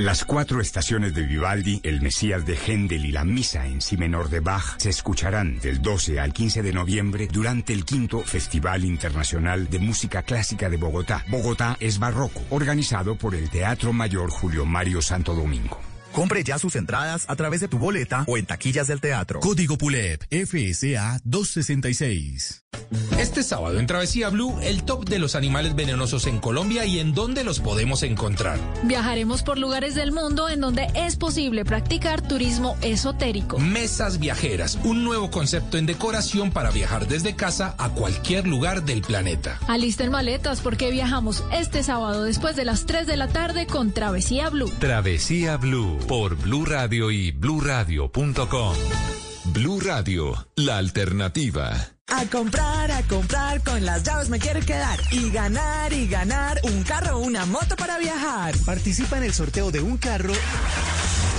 Las cuatro estaciones de Vivaldi, el Mesías de Händel y la Misa en Si menor de Bach se escucharán del 12 al 15 de noviembre durante el quinto Festival Internacional de Música Clásica de Bogotá. Bogotá es Barroco, organizado por el Teatro Mayor Julio Mario Santo Domingo. Compre ya sus entradas a través de tu boleta o en taquillas del teatro. Código PULEP FSA 266. Este sábado en Travesía Blue, el top de los animales venenosos en Colombia y en dónde los podemos encontrar. Viajaremos por lugares del mundo en donde es posible practicar turismo esotérico. Mesas viajeras, un nuevo concepto en decoración para viajar desde casa a cualquier lugar del planeta. Alisten maletas porque viajamos este sábado después de las 3 de la tarde con Travesía Blue. Travesía Blue por Blue Radio y bluradio.com. Blue Radio, la alternativa. A comprar, a comprar, con las llaves me quiere quedar. Y ganar, y ganar, un carro una moto para viajar. Participa en el sorteo de un carro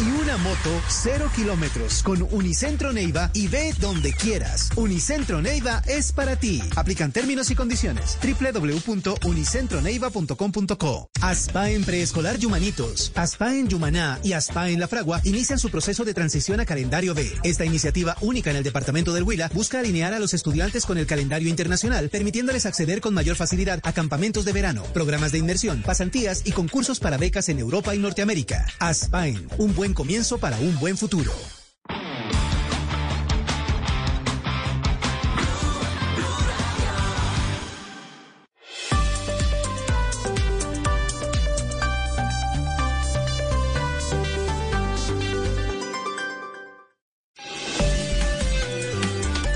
y una moto cero kilómetros con Unicentro Neiva y ve donde quieras. Unicentro Neiva es para ti. Aplican términos y condiciones. www.unicentroneiva.com.co ASPA en preescolar Yumanitos, ASPA en Yumaná y ASPA en La Fragua inician su proceso de transición a calendario B. Esta iniciativa única en el departamento del Huila busca alinear a los estudiantes con el calendario internacional, permitiéndoles acceder con mayor facilidad a campamentos de verano, programas de inmersión, pasantías y concursos para becas en Europa y Norteamérica. ASPAEN, un buen comienzo para un buen futuro.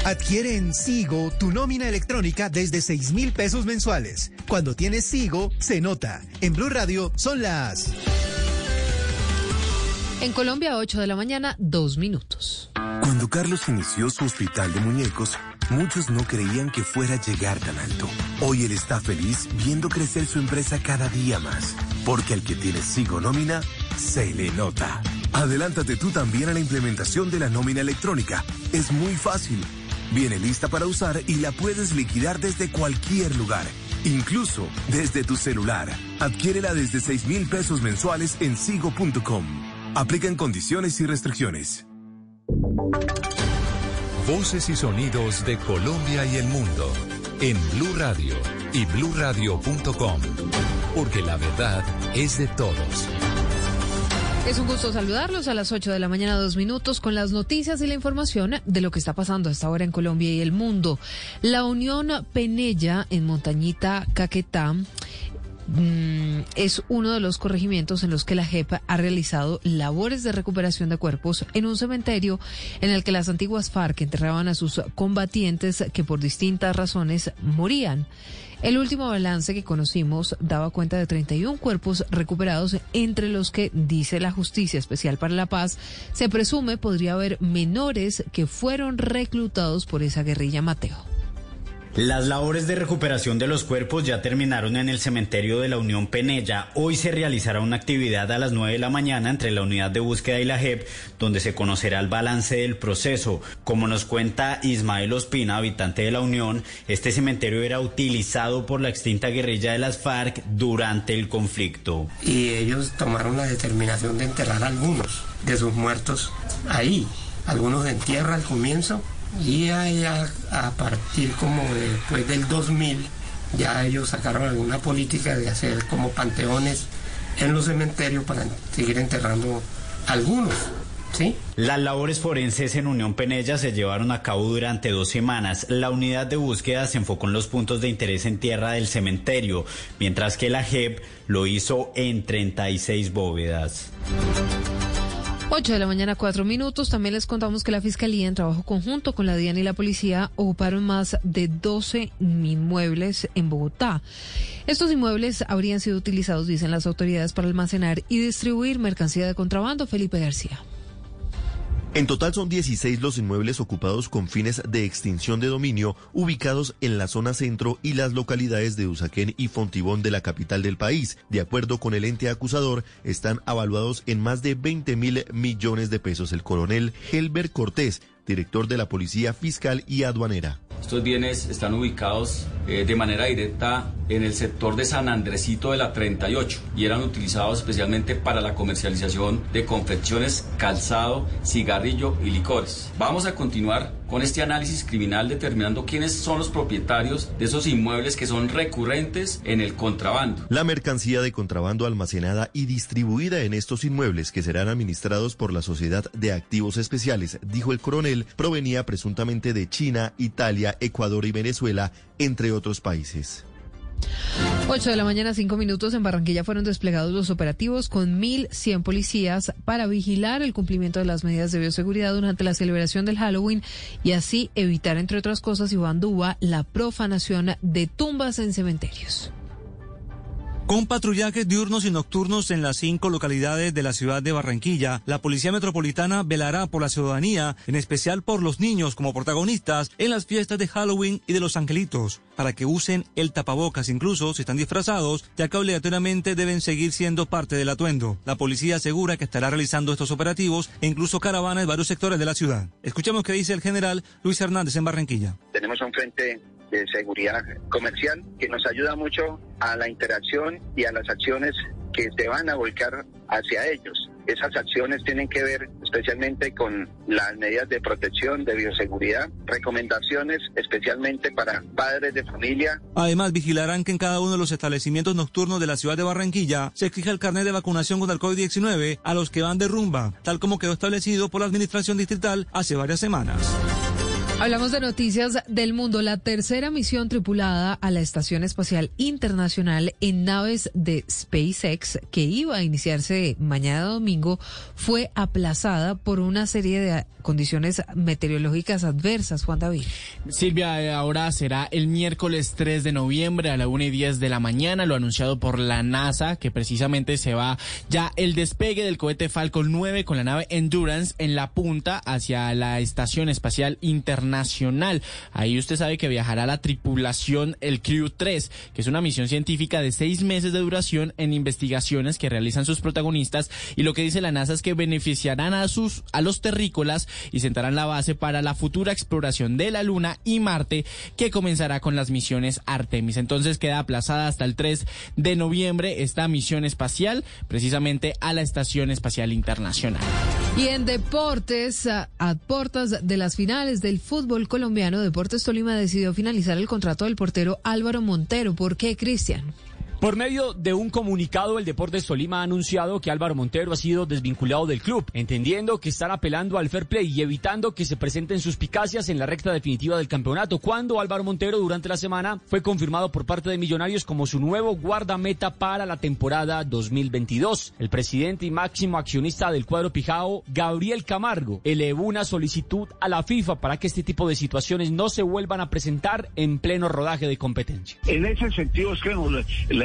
Adquiere en Sigo tu nómina electrónica desde 6 mil pesos mensuales. Cuando tienes Sigo, se nota. En Blue Radio son las... En Colombia, 8 de la mañana, 2 minutos. Cuando Carlos inició su hospital de muñecos, muchos no creían que fuera a llegar tan alto. Hoy él está feliz viendo crecer su empresa cada día más, porque al que tiene Sigo Nómina, se le nota. Adelántate tú también a la implementación de la nómina electrónica. Es muy fácil. Viene lista para usar y la puedes liquidar desde cualquier lugar, incluso desde tu celular. Adquiérela desde 6 mil pesos mensuales en sigo.com. Aplican condiciones y restricciones. Voces y sonidos de Colombia y el mundo en Blue Radio y bluradio.com, porque la verdad es de todos. Es un gusto saludarlos a las 8 de la mañana, dos minutos, con las noticias y la información de lo que está pasando hasta ahora en Colombia y el mundo. La Unión Penella en Montañita, Caquetá, Mm, es uno de los corregimientos en los que la JEP ha realizado labores de recuperación de cuerpos en un cementerio en el que las antiguas FARC enterraban a sus combatientes que por distintas razones morían. El último balance que conocimos daba cuenta de 31 cuerpos recuperados, entre los que, dice la Justicia Especial para la Paz, se presume podría haber menores que fueron reclutados por esa guerrilla Mateo. Las labores de recuperación de los cuerpos ya terminaron en el cementerio de la Unión Penella. Hoy se realizará una actividad a las 9 de la mañana entre la unidad de búsqueda y la JEP, donde se conocerá el balance del proceso. Como nos cuenta Ismael Ospina, habitante de la Unión, este cementerio era utilizado por la extinta guerrilla de las FARC durante el conflicto. Y ellos tomaron la determinación de enterrar algunos de sus muertos ahí. Algunos en tierra al comienzo y a, a partir como después del 2000 ya ellos sacaron alguna política de hacer como panteones en los cementerios para seguir enterrando algunos. ¿Sí? Las labores forenses en Unión Penella se llevaron a cabo durante dos semanas. La unidad de búsqueda se enfocó en los puntos de interés en tierra del cementerio, mientras que la JEP lo hizo en 36 bóvedas. 8 de la mañana, 4 minutos. También les contamos que la Fiscalía, en trabajo conjunto con la DIAN y la policía, ocuparon más de 12 inmuebles en Bogotá. Estos inmuebles habrían sido utilizados, dicen las autoridades, para almacenar y distribuir mercancía de contrabando. Felipe García. En total son 16 los inmuebles ocupados con fines de extinción de dominio ubicados en la zona centro y las localidades de Usaquén y Fontibón de la capital del país. De acuerdo con el ente acusador, están avaluados en más de 20 mil millones de pesos. El coronel Helber Cortés director de la Policía Fiscal y Aduanera. Estos bienes están ubicados eh, de manera directa en el sector de San Andresito de la 38 y eran utilizados especialmente para la comercialización de confecciones, calzado, cigarrillo y licores. Vamos a continuar con este análisis criminal determinando quiénes son los propietarios de esos inmuebles que son recurrentes en el contrabando. La mercancía de contrabando almacenada y distribuida en estos inmuebles que serán administrados por la Sociedad de Activos Especiales, dijo el coronel, provenía presuntamente de China, Italia, Ecuador y Venezuela, entre otros países. 8 de la mañana, 5 minutos. En Barranquilla fueron desplegados los operativos con 1.100 policías para vigilar el cumplimiento de las medidas de bioseguridad durante la celebración del Halloween y así evitar, entre otras cosas, Iván Duba, la profanación de tumbas en cementerios. Con patrullajes diurnos y nocturnos en las cinco localidades de la ciudad de Barranquilla, la Policía Metropolitana velará por la ciudadanía, en especial por los niños como protagonistas en las fiestas de Halloween y de los angelitos, para que usen el tapabocas incluso si están disfrazados, ya que obligatoriamente deben seguir siendo parte del atuendo. La policía asegura que estará realizando estos operativos e incluso caravanas en varios sectores de la ciudad. Escuchemos qué dice el general Luis Hernández en Barranquilla. Tenemos un frente de seguridad comercial que nos ayuda mucho a la interacción y a las acciones que se van a volcar hacia ellos. Esas acciones tienen que ver especialmente con las medidas de protección, de bioseguridad, recomendaciones especialmente para padres de familia. Además, vigilarán que en cada uno de los establecimientos nocturnos de la ciudad de Barranquilla se exija el carnet de vacunación contra el COVID-19 a los que van de rumba, tal como quedó establecido por la Administración Distrital hace varias semanas. Hablamos de noticias del mundo. La tercera misión tripulada a la Estación Espacial Internacional en naves de SpaceX, que iba a iniciarse mañana domingo, fue aplazada por una serie de condiciones meteorológicas adversas. Juan David. Silvia, eh, ahora será el miércoles 3 de noviembre a la 1 y 10 de la mañana, lo anunciado por la NASA, que precisamente se va ya el despegue del cohete Falcon 9 con la nave Endurance en la punta hacia la Estación Espacial Internacional nacional. Ahí usted sabe que viajará la tripulación, el Crew 3, que es una misión científica de seis meses de duración en investigaciones que realizan sus protagonistas. Y lo que dice la NASA es que beneficiarán a, sus, a los terrícolas y sentarán la base para la futura exploración de la Luna y Marte, que comenzará con las misiones Artemis. Entonces queda aplazada hasta el 3 de noviembre esta misión espacial, precisamente a la Estación Espacial Internacional. Y en deportes, a, a puertas de las finales del fútbol, fútbol colombiano, Deportes Tolima decidió finalizar el contrato del portero Álvaro Montero. ¿Por qué, Cristian? Por medio de un comunicado, el Deportes Tolima ha anunciado que Álvaro Montero ha sido desvinculado del club, entendiendo que están apelando al fair play y evitando que se presenten suspicacias en la recta definitiva del campeonato, cuando Álvaro Montero durante la semana fue confirmado por parte de Millonarios como su nuevo guardameta para la temporada 2022. El presidente y máximo accionista del cuadro Pijao, Gabriel Camargo, elevó una solicitud a la FIFA para que este tipo de situaciones no se vuelvan a presentar en pleno rodaje de competencia. En ese sentido es que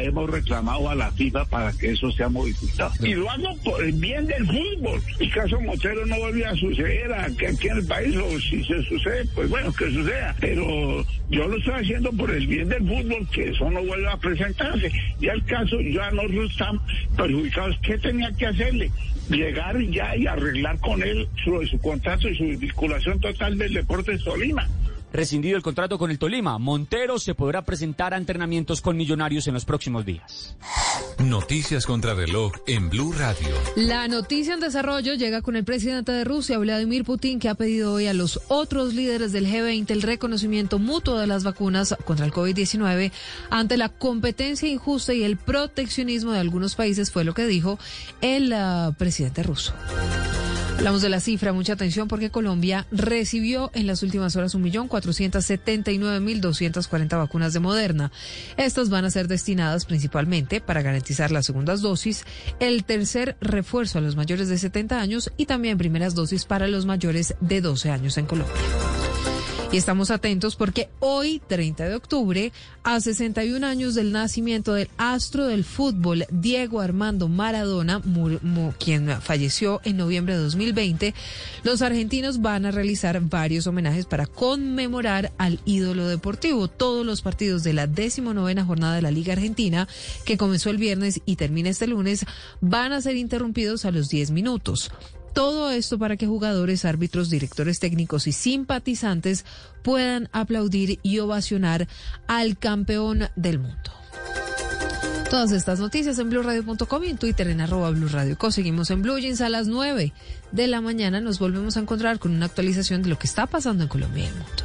le hemos reclamado a la FIFA para que eso sea modificado. Y lo hago por el bien del fútbol. El caso Montero no volvió a suceder aquí en el país, o si se sucede, pues bueno, que suceda. Pero yo lo estoy haciendo por el bien del fútbol, que eso no vuelva a presentarse. Y al caso ya no están perjudicados. ¿Qué tenía que hacerle? Llegar ya y arreglar con él su, su contrato y su vinculación total del Deportes Tolima rescindido el contrato con el Tolima. Montero se podrá presentar a entrenamientos con Millonarios en los próximos días. Noticias contra reloj en Blue Radio. La noticia en desarrollo llega con el presidente de Rusia, Vladimir Putin, que ha pedido hoy a los otros líderes del G20 el reconocimiento mutuo de las vacunas contra el COVID-19 ante la competencia injusta y el proteccionismo de algunos países, fue lo que dijo el uh, presidente ruso. Hablamos de la cifra, mucha atención porque Colombia recibió en las últimas horas 1.479.240 vacunas de Moderna. Estas van a ser destinadas principalmente para garantizar las segundas dosis, el tercer refuerzo a los mayores de 70 años y también primeras dosis para los mayores de 12 años en Colombia. Y estamos atentos porque hoy, 30 de octubre, a 61 años del nacimiento del astro del fútbol Diego Armando Maradona, quien falleció en noviembre de 2020, los argentinos van a realizar varios homenajes para conmemorar al ídolo deportivo. Todos los partidos de la decimonovena jornada de la Liga Argentina, que comenzó el viernes y termina este lunes, van a ser interrumpidos a los 10 minutos. Todo esto para que jugadores, árbitros, directores técnicos y simpatizantes puedan aplaudir y ovacionar al campeón del mundo. Todas estas noticias en blueradio.com y en Twitter en arroba blueradio.co. Seguimos en Blue Jeans a las 9 de la mañana. Nos volvemos a encontrar con una actualización de lo que está pasando en Colombia y el mundo.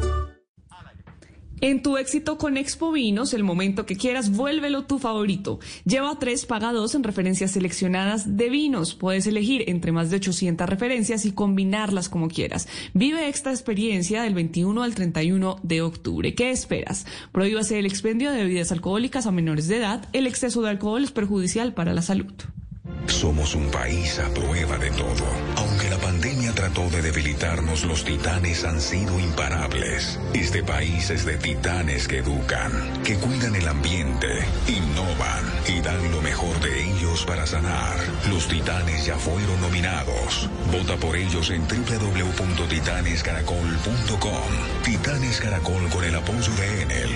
En tu éxito con Expo Vinos, el momento que quieras, vuélvelo tu favorito. Lleva tres, paga dos en referencias seleccionadas de vinos. Puedes elegir entre más de 800 referencias y combinarlas como quieras. Vive esta experiencia del 21 al 31 de octubre. ¿Qué esperas? Prohíbase el expendio de bebidas alcohólicas a menores de edad. El exceso de alcohol es perjudicial para la salud. Somos un país a prueba de todo. Aunque pandemia trató de debilitarnos, los titanes han sido imparables. Este país es de titanes que educan, que cuidan el ambiente, innovan y dan lo mejor de ellos para sanar. Los titanes ya fueron nominados. Vota por ellos en www.titanescaracol.com. Titanes Caracol con el apoyo de Enel,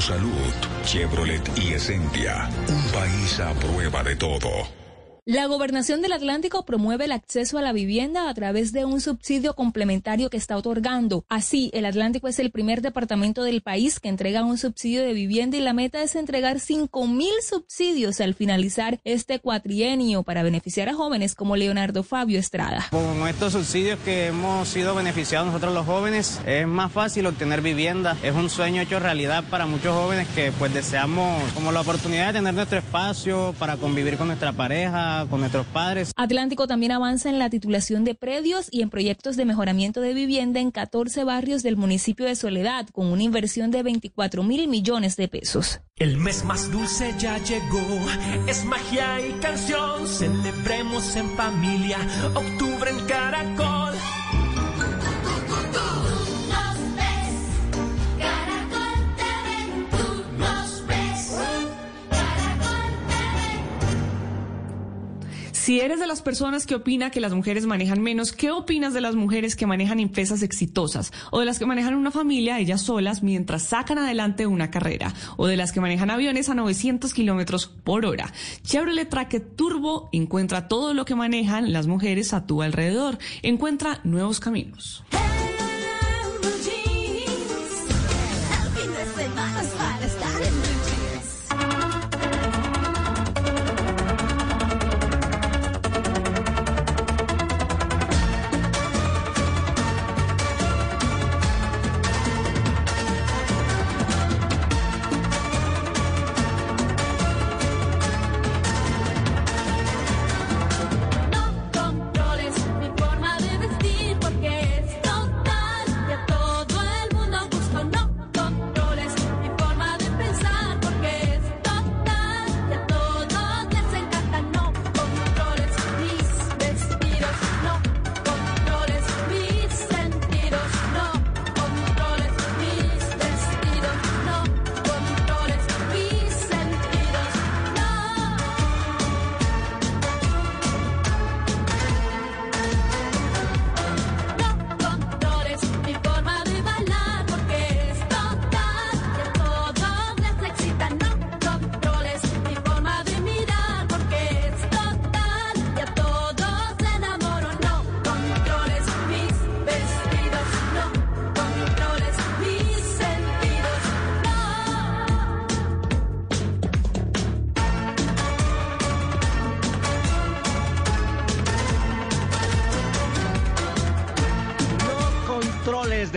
Salud, Chevrolet y Essentia. Un país a prueba de todo. La Gobernación del Atlántico promueve el acceso a la vivienda a través de un subsidio complementario que está otorgando. Así, el Atlántico es el primer departamento del país que entrega un subsidio de vivienda y la meta es entregar 5 mil subsidios al finalizar este cuatrienio para beneficiar a jóvenes como Leonardo Fabio Estrada. Con estos subsidios que hemos sido beneficiados nosotros los jóvenes, es más fácil obtener vivienda. Es un sueño hecho realidad para muchos jóvenes que pues deseamos como la oportunidad de tener nuestro espacio para convivir con nuestra pareja con nuestros padres. Atlántico también avanza en la titulación de predios y en proyectos de mejoramiento de vivienda en 14 barrios del municipio de Soledad, con una inversión de 24 mil millones de pesos. El mes más dulce ya llegó, es magia y canción, celebremos en familia, octubre en Caracol. Si eres de las personas que opina que las mujeres manejan menos, ¿qué opinas de las mujeres que manejan empresas exitosas? ¿O de las que manejan una familia ellas solas mientras sacan adelante una carrera? ¿O de las que manejan aviones a 900 kilómetros por hora? Chevrolet Tracket Turbo encuentra todo lo que manejan las mujeres a tu alrededor. Encuentra nuevos caminos.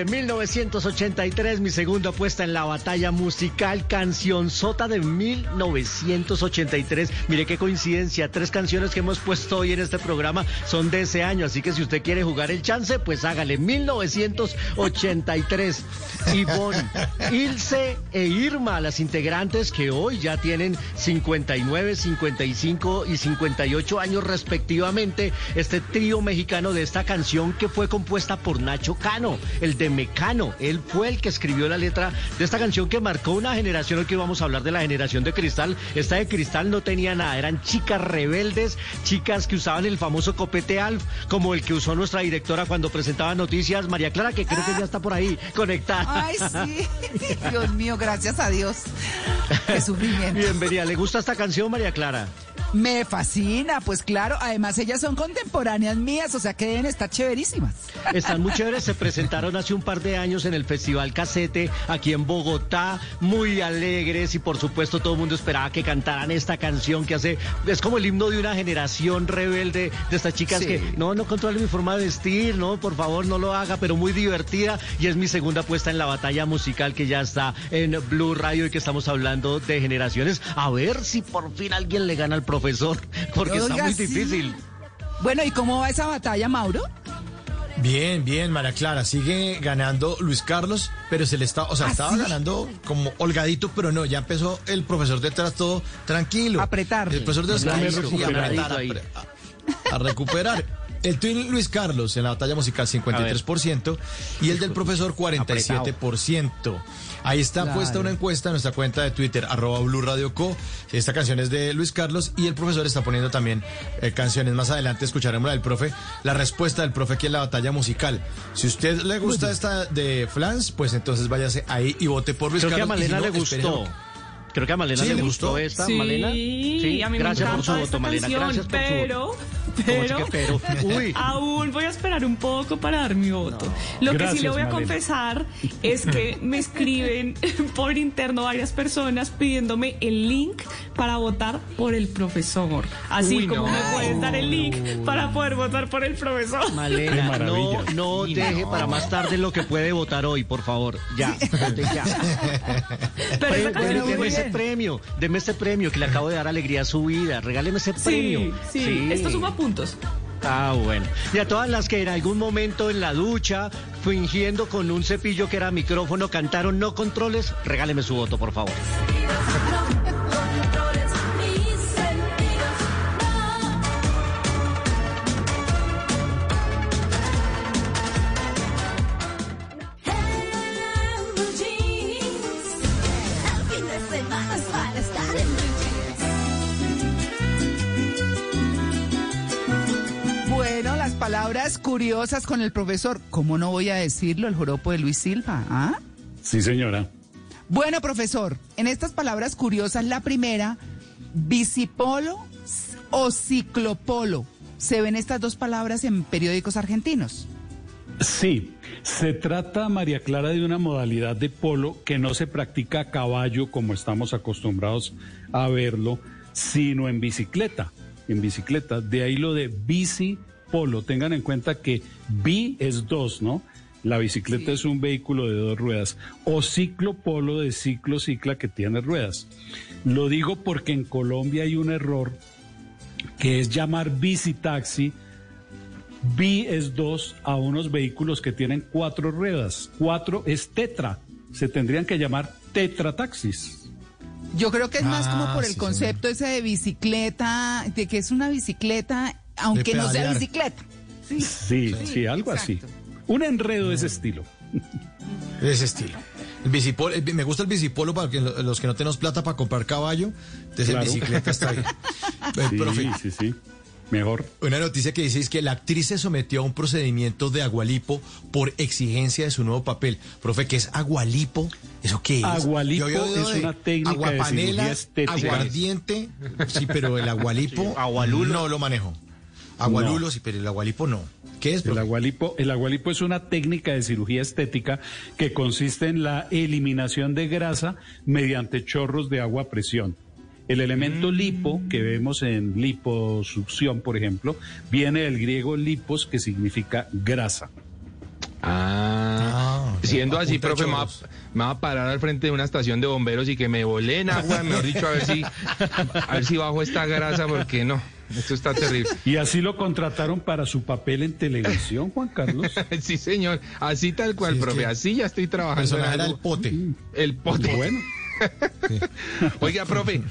De 1983, mi segunda apuesta en la batalla musical, canción Sota de 1983. Mire qué coincidencia, tres canciones que hemos puesto hoy en este programa son de ese año, así que si usted quiere jugar el chance, pues hágale 1983. Ivonne, Ilse e Irma, las integrantes que hoy ya tienen 59, 55 y 58 años respectivamente, este trío mexicano de esta canción que fue compuesta por Nacho Cano, el de Mecano. Él fue el que escribió la letra de esta canción que marcó una generación. Hoy que vamos a hablar de la generación de cristal. Esta de cristal no tenía nada, eran chicas rebeldes, chicas que usaban el famoso copete Alf, como el que usó nuestra directora cuando presentaba noticias, María Clara, que creo que ya está por ahí conectada. Ay, sí. Dios mío, gracias a Dios. Qué sufrimiento. Bienvenida. ¿Le gusta esta canción, María Clara? Me fascina, pues claro, además ellas son contemporáneas mías, o sea que deben estar chéverísimas. Están muy chéveres, se presentaron hace un par de años en el Festival Casete aquí en Bogotá, muy alegres y por supuesto todo el mundo esperaba que cantaran esta canción que hace, es como el himno de una generación rebelde de estas chicas Sí. que no, no controle mi forma de vestir, no, por favor no lo haga, pero muy divertida y es mi segunda apuesta en la batalla musical que ya está en Blue Radio y que estamos hablando de generaciones. A ver si por fin alguien le gana al profesor, porque está Oiga, muy sí. difícil. Bueno, ¿y cómo va esa batalla, Mauro? Bien, bien, María Clara. Sigue ganando Luis Carlos, pero se le está, o sea, ¿Ah, estaba sí? ganando como holgadito, pero no, ya empezó el profesor detrás todo tranquilo. Apretar. El profesor de sí, recuperadito apretar, a, a recuperar. El tuit Luis Carlos en la batalla musical 53% y el del profesor 47%. Ahí está Claro. puesta una encuesta en nuestra cuenta de Twitter, arroba Blue Radio Co. Esta canción es de Luis Carlos y el profesor está poniendo también eh, canciones. Más adelante escucharemos la del profe, la respuesta del profe aquí en la batalla musical. Si usted le gusta esta de Flans, pues entonces váyase ahí y vote por Luis Creo que a Carlos. Malena no, le gustó. Creo que a Malena Sí, le gustó gustó. esta, Sí, Malena. a mí me gracias por su voto, esta Malena. canción, Gracias por su pero, voto. ¿Cómo así pero, que pero? Uy. aún voy a esperar un poco para dar mi voto. Lo que sí le voy a Malena. confesar es que me escriben por interno varias personas pidiéndome el link para votar por el profesor. Así Uy, como no. me puedes dar el link para poder votar por el profesor. Malena, no, no deje para más tarde lo que puede votar hoy, por favor. Ya, vote ya. Pero esa Pre- canción deme es muy ese premio, deme ese premio que le acabo de dar alegría a su vida. Regáleme ese Sí, premio. sí, esto suma puntos. Ah, bueno. Y a todas las que en algún momento en la ducha, fingiendo con un cepillo que era micrófono, cantaron no controles, regáleme su voto, por favor. Curiosas con el profesor. ¿Cómo no voy a decirlo? El joropo de Luis Silva. ¿Ah? Sí, señora. Bueno, profesor, en estas palabras curiosas, la primera, bicipolo o ciclopolo. ¿Se ven estas dos palabras en periódicos argentinos? Sí, se trata, María Clara, de una modalidad de polo que no se practica a caballo como estamos acostumbrados a verlo, sino en bicicleta. En bicicleta, de ahí lo de bici polo. Tengan en cuenta que bi es dos, ¿no? La bicicleta es un vehículo de dos ruedas. O ciclo polo de ciclo cicla que tiene ruedas. Lo digo porque en Colombia hay un error que es llamar bici taxi Bi es dos a unos vehículos que tienen cuatro ruedas. Cuatro es tetra. Se tendrían que llamar tetrataxis. Yo creo que es más como Ah, por el sí, concepto ese de bicicleta, de que es una bicicleta, aunque no sea bicicleta. Sí, sí, algo así. Un enredo de ese estilo. De ese estilo. El bicipolo, el bi- me gusta el bicipolo para que lo- los que no tenemos plata para comprar caballo. Entonces Claro. el bicicleta está bien. Eh, Sí, profe, sí, sí. Mejor. Una noticia que dice es que la actriz se sometió a un procedimiento de agualipo por exigencia de su nuevo papel. Profe, ¿qué es agualipo? ¿Eso qué es? Agualipo es de una técnica de aguapanela, estética. aguardiente. Sí, pero el agualipo no lo manejo. Agualulo, sí, pero el agualipo no. ¿Qué es? El agualipo, el agualipo es una técnica de cirugía estética que consiste en la eliminación de grasa mediante chorros de agua a presión. El elemento lipo que vemos en liposucción, por ejemplo, viene del griego lipos, que significa grasa. Ah, siendo así, profe, me va, me va a parar al frente de una estación de bomberos y que me volé en agua, mejor dicho, a ver si, a ver si bajo esta grasa, porque no, esto está terrible. Y así lo contrataron para su papel en televisión, Juan Carlos. sí, señor, así tal cual, profe, así ya estoy trabajando. personaje en era el pote. El pote. Bueno. Oiga, profe.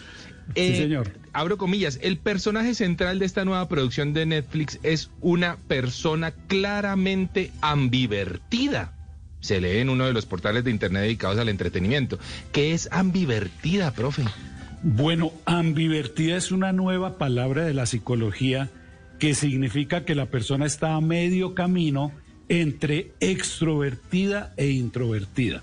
Sí, señor. Abro comillas. El personaje central de esta nueva producción de Netflix es una persona claramente ambivertida. Se lee en uno de los portales de internet dedicados al entretenimiento. ¿Qué es ambivertida, profe? Bueno, ambivertida es una nueva palabra de la psicología que significa que la persona está a medio camino entre extrovertida e introvertida.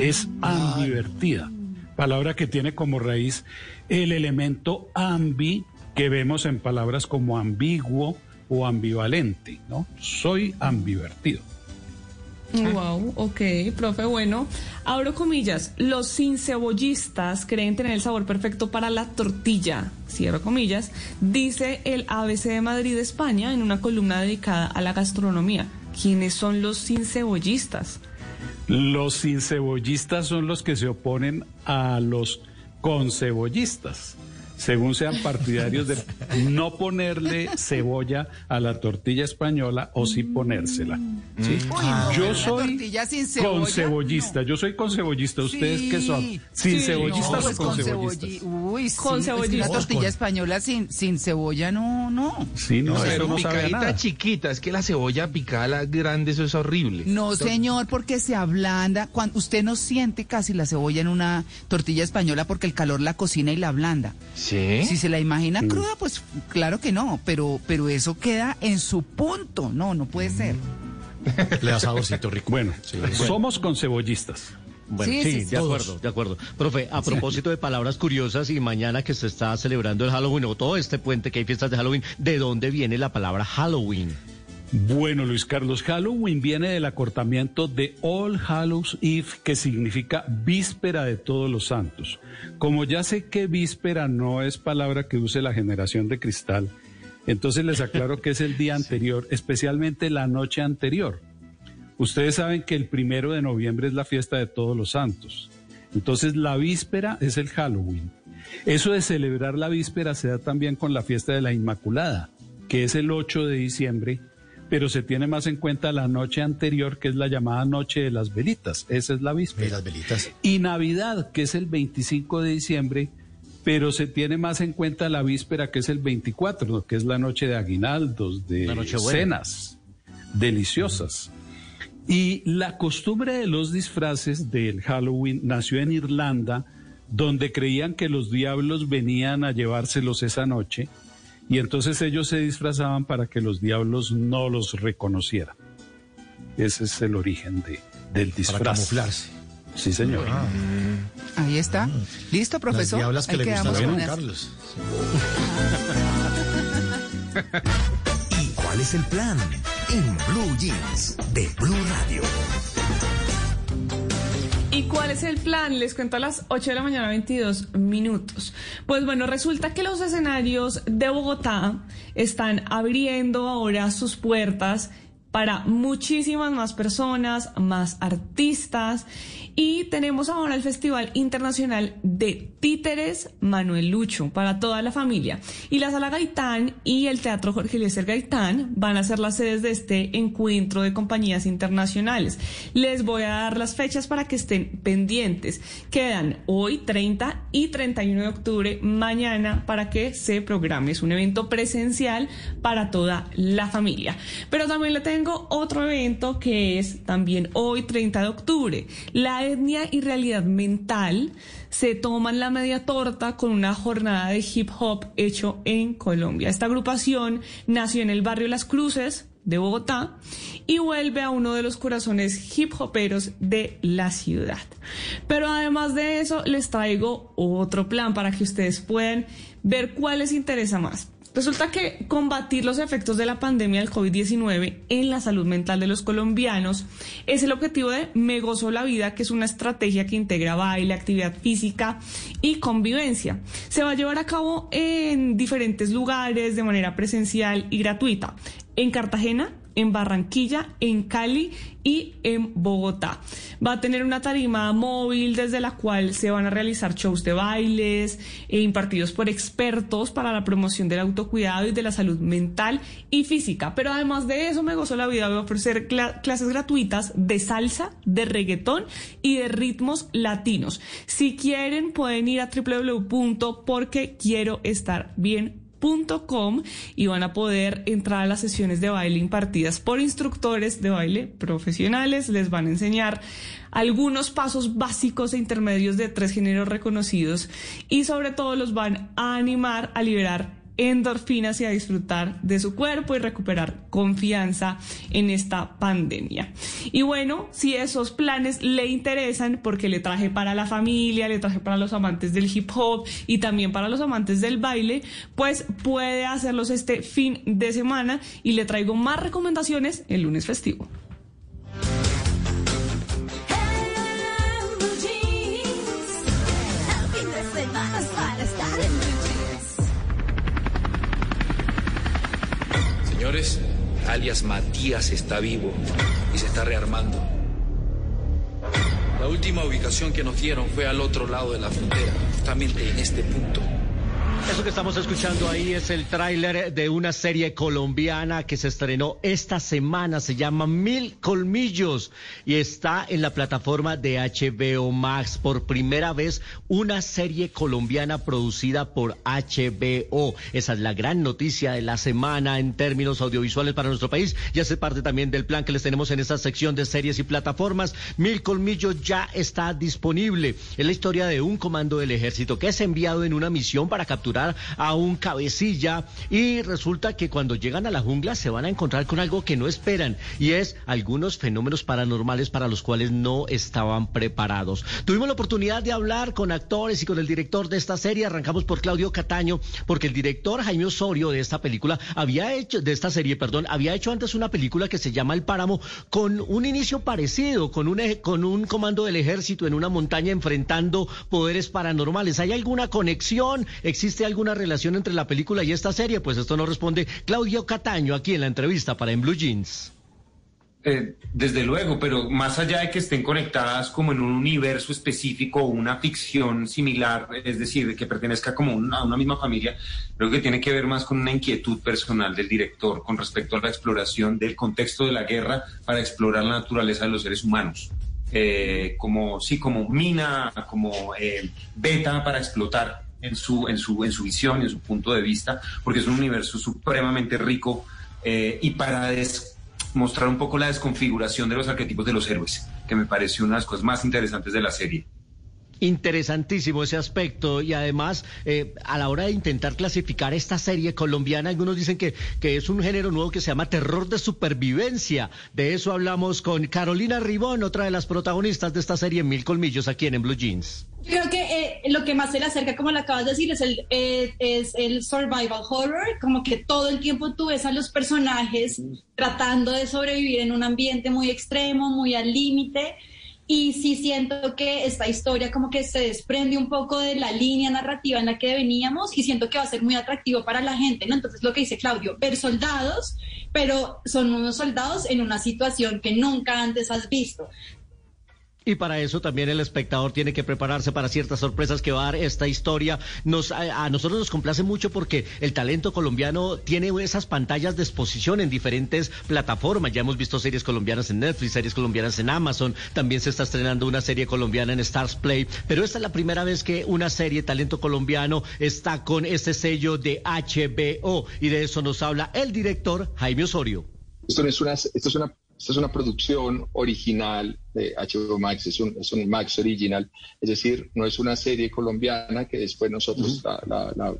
Es ambivertida, palabra que tiene como raíz el elemento ambi que vemos en palabras como ambiguo o ambivalente, ¿no? Soy ambivertido. Wow, ok, profe, bueno. Abro comillas, los sincebollistas creen tener el sabor perfecto para la tortilla, cierro comillas, dice el ABC de Madrid, España, en una columna dedicada a la gastronomía. ¿Quiénes son los sincebollistas? Los sincebollistas son los que se oponen a los concebollistas, según sean partidarios de no ponerle cebolla a la tortilla española o sí ponérsela. ¿sí? Uy, no, Yo soy cebolla, concebollista, yo soy concebollista. ¿Ustedes qué son? ¿Sin Sí, cebollistas no, o pues con Uy, sí, Con es que cebollista. Una tortilla española sin, sin cebolla, no, no. Sí, no, eso pero no sabe picadita nada. chiquita, es que la cebolla picada la grande, eso es horrible. No, señor, porque se ablanda. Cuando usted no siente casi la cebolla en una tortilla española porque el calor la cocina y la ablanda. ¿Sí? Si se la imagina Mm. cruda, pues claro que no, pero, pero eso queda en su punto. No, no puede ser. Le da saborcito rico. Bueno, somos concebollistas. Bueno, Sí, sí, sí, sí. de acuerdo, de acuerdo. Profe, a propósito de palabras curiosas y mañana que se está celebrando el Halloween o todo este puente que hay fiestas de Halloween, ¿de dónde viene la palabra Halloween? Bueno, Luis Carlos, Halloween viene del acortamiento de All Hallows Eve, que significa víspera de todos los santos. Como ya sé que víspera no es palabra que use la generación de cristal, entonces les aclaro que es el día anterior, especialmente la noche anterior. Ustedes saben que el primero de noviembre es la fiesta de todos los santos. Entonces la víspera es el Halloween. Eso de celebrar la víspera se da también con la fiesta de la Inmaculada, que es el 8 de diciembre, pero se tiene más en cuenta la noche anterior, que es la llamada noche de las velitas. Esa es la víspera. Y las velitas. Y Navidad, que es el 25 de diciembre, pero se tiene más en cuenta la víspera, que es el 24, ¿no? que es la noche de aguinaldos, de cenas deliciosas. Y la costumbre de los disfraces del Halloween nació en Irlanda, donde creían que los diablos venían a llevárselos esa noche, y entonces ellos se disfrazaban para que los diablos no los reconocieran. Ese es el origen de, del disfraz. Para camuflarse. Sí, señor. Ah, Ahí está. Listo, las profesor. diablas que Ahí le gustan a las- Carlos. ¿Y cuál es el plan? En Blue Jeans de Blue Radio. ¿Y cuál es el plan? Les cuento a las 8 de la mañana, 22 minutos. Pues bueno, resulta que los escenarios de Bogotá están abriendo ahora sus puertas para muchísimas más personas, más artistas. Y tenemos ahora el Festival Internacional de Títeres Manuel Lucho para toda la familia. Y la Sala Gaitán y el Teatro Jorge Eliezer Gaitán van a ser las sedes de este encuentro de compañías internacionales. Les voy a dar las fechas para que estén pendientes. Quedan hoy 30 y 31 de octubre, mañana, para que se programe. Es un evento presencial para toda la familia. Pero también le tengo otro evento que es también hoy 30 de octubre. La etnia y realidad mental se toman la media torta con una jornada de hip hop hecho en Colombia. Esta agrupación nació en el barrio Las Cruces de Bogotá y vuelve a uno de los corazones hip hoperos de la ciudad. Pero además de eso, les traigo otro plan para que ustedes puedan ver cuál les interesa más. Resulta que combatir los efectos de la pandemia del COVID-19 en la salud mental de los colombianos es el objetivo de Me Gozo la Vida, que es una estrategia que integra baile, actividad física y convivencia. Se va a llevar a cabo en diferentes lugares de manera presencial y gratuita. En Cartagena, en Barranquilla, en Cali y en Bogotá. Va a tener una tarima móvil desde la cual se van a realizar shows de bailes e impartidos por expertos para la promoción del autocuidado y de la salud mental y física. Pero además de eso, me gozó la vida. Voy a ofrecer clases gratuitas de salsa, de reggaetón y de ritmos latinos. Si quieren, pueden ir a www.porquequieroestarbien.com y van a poder entrar a las sesiones de baile impartidas por instructores de baile profesionales. Les van a enseñar algunos pasos básicos e intermedios de tres géneros reconocidos y sobre todo los van a animar a liberar endorfinas y a disfrutar de su cuerpo y recuperar confianza en esta pandemia. Y bueno, si esos planes le interesan, porque le traje para la familia, le traje para los amantes del hip hop y también para los amantes del baile, pues puede hacerlos este fin de semana y le traigo más recomendaciones el lunes festivo. Alias Matías está vivo y se está rearmando. La última ubicación que nos dieron fue al otro lado de la frontera, justamente en este punto. Eso que estamos escuchando ahí es el tráiler de una serie colombiana que se estrenó esta semana. Se llama Mil Colmillos y está en la plataforma de HBO Max. Por primera vez, una serie colombiana producida por HBO. Esa es la gran noticia de la semana en términos audiovisuales para nuestro país y hace parte también del plan que les tenemos en esta sección de series y plataformas. Mil Colmillos ya está disponible. Es la historia de un comando del ejército que es enviado en una misión para capturar a un cabecilla y resulta que cuando llegan a la jungla se van a encontrar con algo que no esperan y es algunos fenómenos paranormales para los cuales no estaban preparados. Tuvimos la oportunidad de hablar con actores y con el director de esta serie. Arrancamos por Claudio Cataño porque el director Jaime Osorio de esta película había hecho de esta serie, perdón, había hecho antes una película que se llama El Páramo con un inicio parecido, con un con un comando del ejército en una montaña enfrentando poderes paranormales. ¿Hay alguna conexión? ¿Existe alguna relación entre la película y esta serie? Pues esto no responde Claudio Cataño aquí en la entrevista para En Blue Jeans. Eh, desde luego, pero más allá de que estén conectadas como en un universo específico o una ficción similar, es decir, de que pertenezca como a una misma familia, creo que tiene que ver más con una inquietud personal del director con respecto a la exploración del contexto de la guerra para explorar la naturaleza de los seres humanos. Eh, como sí, como mina, como eh, beta para explotar en su, en su, en su visión, en su punto de vista, porque es un universo supremamente rico eh, y para mostrar un poco la desconfiguración de los arquetipos de los héroes, que me pareció una de las cosas más interesantes de la serie. Interesantísimo ese aspecto y además eh, a la hora de intentar clasificar esta serie colombiana, algunos dicen que, que es un género nuevo que se llama terror de supervivencia. De eso hablamos con Carolina Ribón, otra de las protagonistas de esta serie Mil Colmillos aquí en, en Blue Jeans. Creo que eh, lo que más se le acerca, como lo acabas de decir, es el, eh, es el survival horror, como que todo el tiempo tú ves a los personajes tratando de sobrevivir en un ambiente muy extremo, muy al límite. Y sí siento que esta historia como que se desprende un poco de la línea narrativa en la que veníamos y siento que va a ser muy atractivo para la gente, ¿no? Entonces lo que dice Claudio, ver soldados, pero son unos soldados en una situación que nunca antes has visto. Y para eso también el espectador tiene que prepararse para ciertas sorpresas que va a dar esta historia. Nos, a, nosotros nos complace mucho porque el talento colombiano tiene esas pantallas de exposición en diferentes plataformas. Ya hemos visto series colombianas en Netflix, series colombianas en Amazon. También se está estrenando una serie colombiana en Stars Play. Pero esta es la primera vez que una serie talento colombiano está con este sello de HBO. Y de eso nos habla el director Jaime Osorio. Esto es una, esto es una esta es una producción original de HBO Max, es un, es un Max original, es decir, no es una serie colombiana que después nosotros la, la,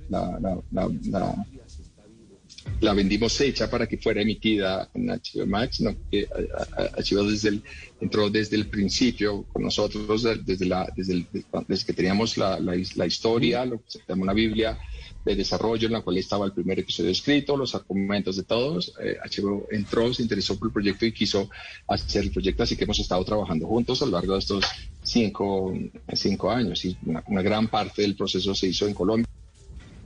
la, vendimos hecha para que fuera emitida en HBO Max, no, que HBO desde el, entró desde el principio con nosotros, desde, la, desde, desde que teníamos la, historia, lo que se llama una Biblia de desarrollo en la cual estaba el primer episodio escrito, los argumentos de todos. HBO eh, entró, se interesó por el proyecto y quiso hacer el proyecto, así que hemos estado trabajando juntos a lo largo de estos cinco, cinco años y una gran parte del proceso se hizo en Colombia.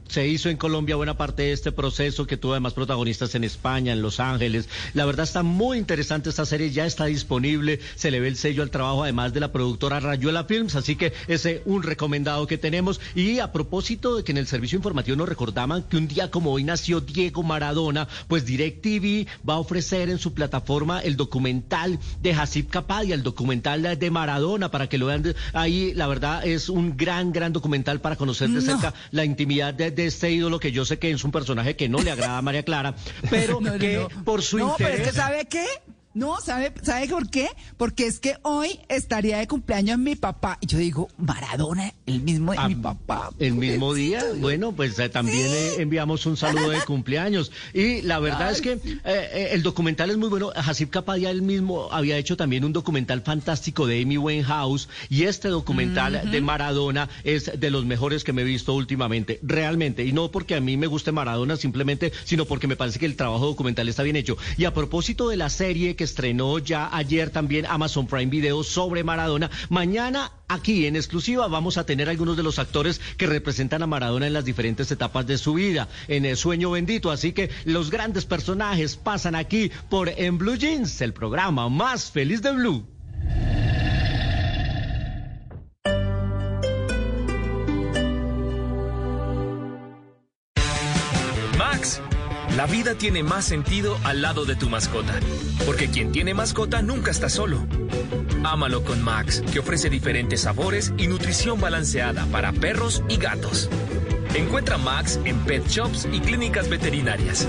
Se hizo en Colombia buena parte de este proceso que tuvo además protagonistas en España, en Los Ángeles. La verdad está muy interesante esta serie, ya está disponible, se le ve el sello al trabajo además de la productora Rayuela Films, así que ese un recomendado que tenemos. Y a propósito de que en el servicio informativo nos recordaban que un día como hoy nació Diego Maradona, pues DirecTV va a ofrecer en su plataforma el documental de Hasib Kapadia, el documental de Maradona, para que lo vean ahí. La verdad es un gran, gran documental para conocer de cerca la intimidad de, de, este ídolo que yo sé que es un personaje que no le agrada a María Clara, pero No, no, que no. por su no, interés... pero es que ¿sabe qué? No, ¿sabe, ¿sabe por qué? Porque es que hoy estaría de cumpleaños mi papá. Y yo digo, Maradona, el mismo de mi papá. El mismo día, bueno, pues eh, también eh, enviamos un saludo de cumpleaños. Y la verdad es que eh, eh, el documental es muy bueno. Hasib Kapadia él mismo había hecho también un documental fantástico de Amy Winehouse y este documental de Maradona es de los mejores que me he visto últimamente, realmente. Y no porque a mí me guste Maradona simplemente, sino porque me parece que el trabajo documental está bien hecho. Y a propósito de la serie que estrenó ya ayer también Amazon Prime Video sobre Maradona, mañana aquí en exclusiva vamos a tener algunos de los actores que representan a Maradona en las diferentes etapas de su vida, en el sueño bendito. Así que los grandes personajes pasan aquí por En Blue Jeans, el programa más feliz de Blue. Vida tiene más sentido al lado de tu mascota, porque quien tiene mascota nunca está solo. Ámalo con Max, que ofrece diferentes sabores y nutrición balanceada para perros y gatos. Encuentra Max en pet shops y clínicas veterinarias.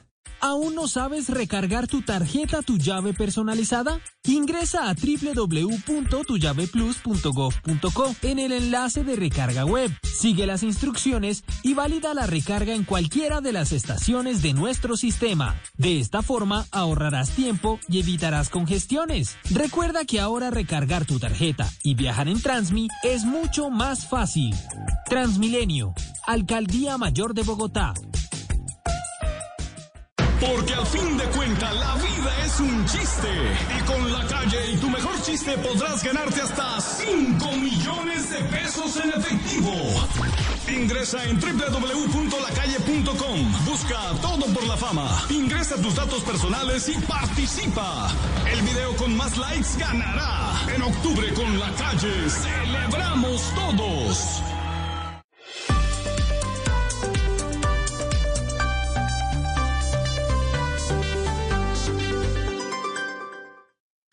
¿Aún no sabes recargar tu tarjeta Tu Llave personalizada? Ingresa a www.tullaveplus.gov.co en el enlace de recarga web. Sigue las instrucciones y valida la recarga en cualquiera de las estaciones de nuestro sistema. De esta forma ahorrarás tiempo y evitarás congestiones. Recuerda que ahora recargar tu tarjeta y viajar en Transmi es mucho más fácil. Transmilenio, Alcaldía Mayor de Bogotá. Porque al fin de cuentas la vida es un chiste. Y con la calle y tu mejor chiste podrás ganarte hasta 5 millones de pesos en efectivo. Ingresa en www.lacalle.com. Busca todo por la fama. Ingresa tus datos personales y participa. El video con más likes ganará. En octubre con la calle celebramos todos.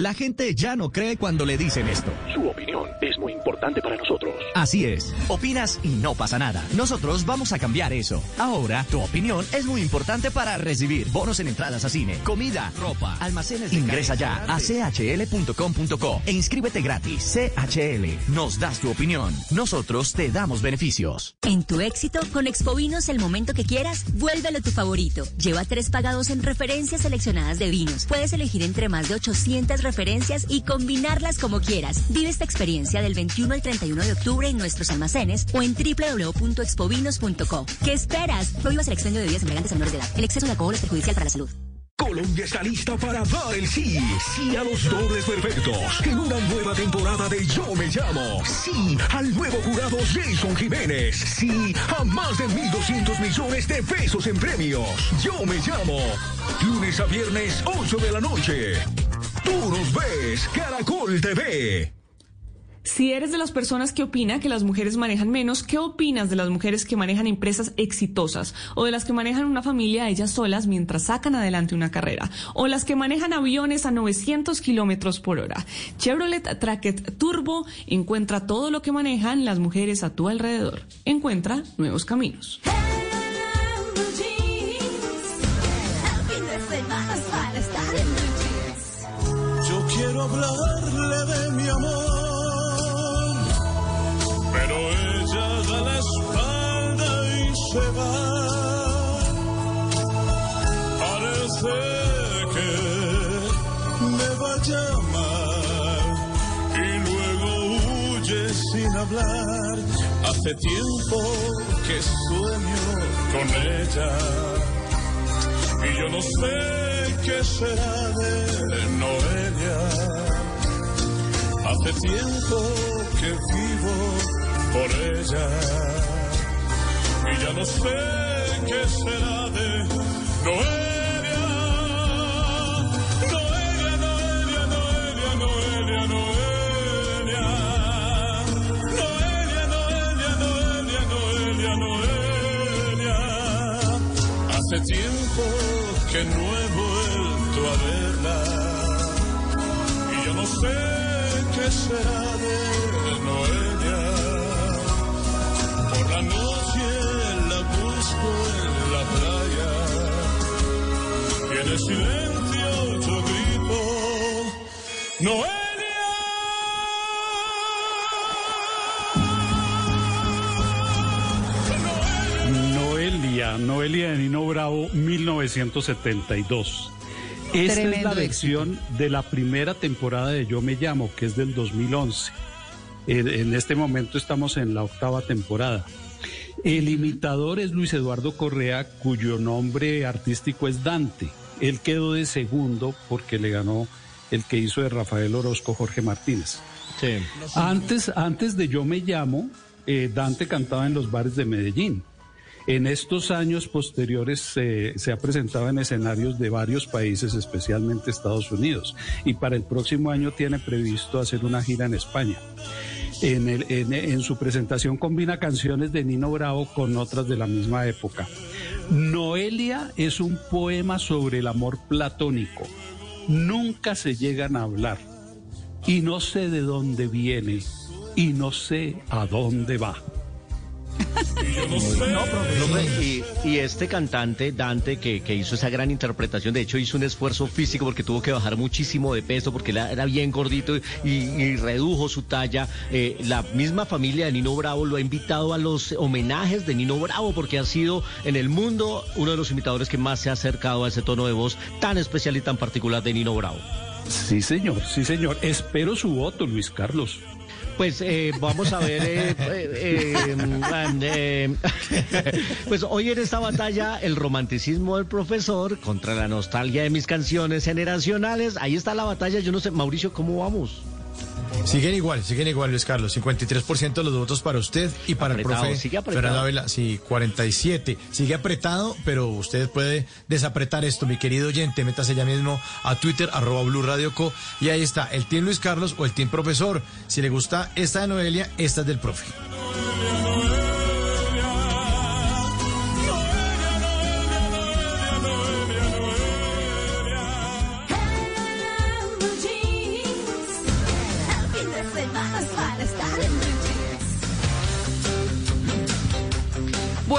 La gente ya no cree cuando le dicen esto. Es muy importante para nosotros. Así es, opinas y no pasa nada. Nosotros vamos a cambiar eso. Ahora, tu opinión es muy importante para recibir bonos en entradas a cine, comida, ropa, almacenes. Ingresa ya a chl.com.co e inscríbete gratis. CHL, nos das tu opinión. Nosotros te damos beneficios. En tu éxito, con Expovinos el momento que quieras, vuélvelo tu favorito. Lleva tres pagados en referencias seleccionadas de vinos. Puedes elegir entre más de 800 referencias y combinarlas como quieras. Vive esta experiencia del 21 al 31 de octubre en nuestros almacenes o en www.expovinos.co. ¿Qué esperas? Prohíbas el expendio de bebidas embriagantes a menores de edad. El exceso de alcohol es perjudicial para la salud. Colombia está lista para dar el sí, sí a los dobles perfectos. En una nueva temporada de Yo Me Llamo. Sí al nuevo jurado Jason Jiménez. Sí a más de 1.200 millones de pesos en premios. Yo Me Llamo. Lunes a viernes, 8 de la noche. Tú nos ves, Caracol TV. Si eres de las personas que opina que las mujeres manejan menos, ¿qué opinas de las mujeres que manejan empresas exitosas? ¿O de las que manejan una familia ellas solas mientras sacan adelante una carrera? ¿O las que manejan aviones a 900 kilómetros por hora? Chevrolet Tracket Turbo encuentra todo lo que manejan las mujeres a tu alrededor. Encuentra nuevos caminos. Hace tiempo que sueño con ella y yo no sé qué será de Noelia. Hace tiempo que vivo por ella y ya no sé qué será de Noelia. Hace tiempo que no he vuelto a verla y yo no sé qué será de Noelia. Por la noche la busco en la playa y en el silencio yo grito Noelia. Noelia, Noelia de Nino Bravo, 1972. Esta es la versión de la primera temporada de Yo Me Llamo, que es del 2011. En, en este momento estamos en la octava temporada. El imitador es Luis Eduardo Correa, cuyo nombre artístico es Dante. Él quedó de segundo porque le ganó el que hizo de Rafael Orozco, Jorge Martínez. Antes, antes de Yo Me Llamo, eh, Dante cantaba en los bares de Medellín. En estos años posteriores se ha presentado en escenarios de varios países, especialmente Estados Unidos, y para el próximo año tiene previsto hacer una gira en España. En- en su presentación combina canciones de Nino Bravo con otras de la misma época. Noelia es un poema sobre el amor platónico. Nunca se llegan a hablar y no sé de dónde viene y no sé a dónde va. No, profe, y, y este cantante, Dante, que, que hizo esa gran interpretación, de hecho hizo un esfuerzo físico porque tuvo que bajar muchísimo de peso, porque era, era bien gordito y, y redujo su talla. Eh, la misma familia de Nino Bravo lo ha invitado a los homenajes de Nino Bravo, porque ha sido en el mundo uno de los imitadores que más se ha acercado a ese tono de voz tan especial y tan particular de Nino Bravo. Sí, señor, sí, señor. Espero su voto, Luis Carlos. Pues eh, vamos a ver, eh, eh, eh, eh, pues hoy en esta batalla el romanticismo del profesor contra la nostalgia de mis canciones generacionales, ahí está la batalla, yo no sé, Mauricio, ¿cómo vamos? Siguen igual, siguen igual, Luis Carlos. 53% de los votos para usted y para Apretado, el profe sigue. Fernando. Sí, 47. Sigue apretado, pero usted puede desapretar esto, mi querido oyente. Métase ya mismo a Twitter, arroba Blue Radio Co. Y ahí está, el Team Luis Carlos o el Team Profesor. Si le gusta esta de Noelia, esta es del profe.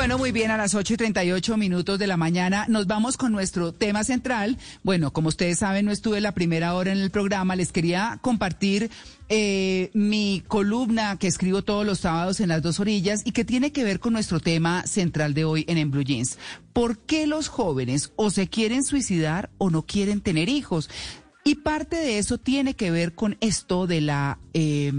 Bueno, muy bien, a las 8 y 38 minutos de la mañana nos vamos con nuestro tema central. Bueno, como ustedes saben, no estuve la primera hora en el programa. Les quería compartir eh, mi columna que escribo todos los sábados en las dos orillas y que tiene que ver con nuestro tema central de hoy en En Blue Jeans. ¿Por qué los jóvenes o se quieren suicidar o no quieren tener hijos? Y parte de eso tiene que ver con esto de la, eh,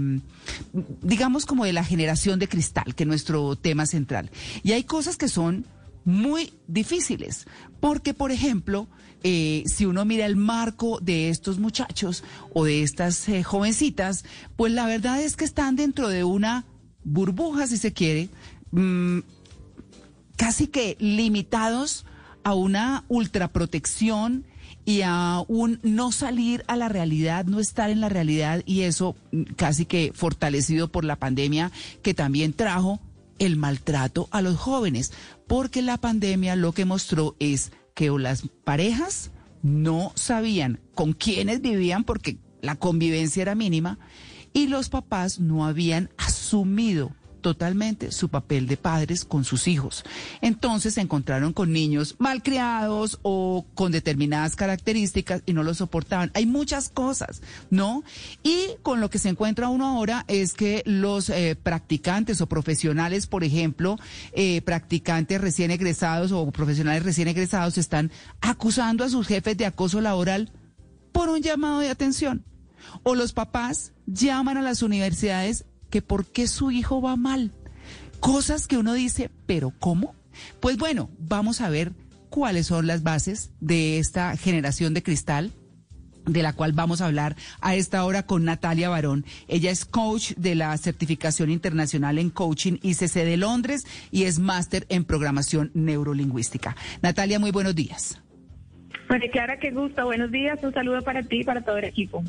digamos como de la generación de cristal, que es nuestro tema central. Y hay cosas que son muy difíciles, porque por ejemplo, eh, si uno mira el marco de estos muchachos o de estas eh, jovencitas, pues la verdad es que están dentro de una burbuja, si se quiere, mm, casi que limitados a una ultraprotección y a un no salir a la realidad, no estar en la realidad y eso mm, casi que fortalecido por la pandemia que también trajo el maltrato a los jóvenes, porque la pandemia lo que mostró es que las parejas no sabían con quiénes vivían porque la convivencia era mínima y los papás no habían asumido totalmente su papel de padres con sus hijos. Entonces se encontraron con niños malcriados o con determinadas características y no lo soportaban. Hay muchas cosas, ¿no? Y con lo que se encuentra uno ahora es que los eh, practicantes o profesionales, por ejemplo, eh, practicantes recién egresados o profesionales recién egresados están acusando a sus jefes de acoso laboral por un llamado de atención. O los papás llaman a las universidades que por qué su hijo va mal. Cosas que uno dice, pero ¿cómo? Pues bueno, vamos a ver cuáles son las bases de esta generación de cristal de la cual vamos a hablar a esta hora con Natalia Barón. Ella es coach de la certificación internacional en coaching ICC de Londres y es máster en programación neurolingüística. Natalia, muy buenos días. María Clara, qué gusto. Buenos días. Un saludo para ti y para todo el equipo.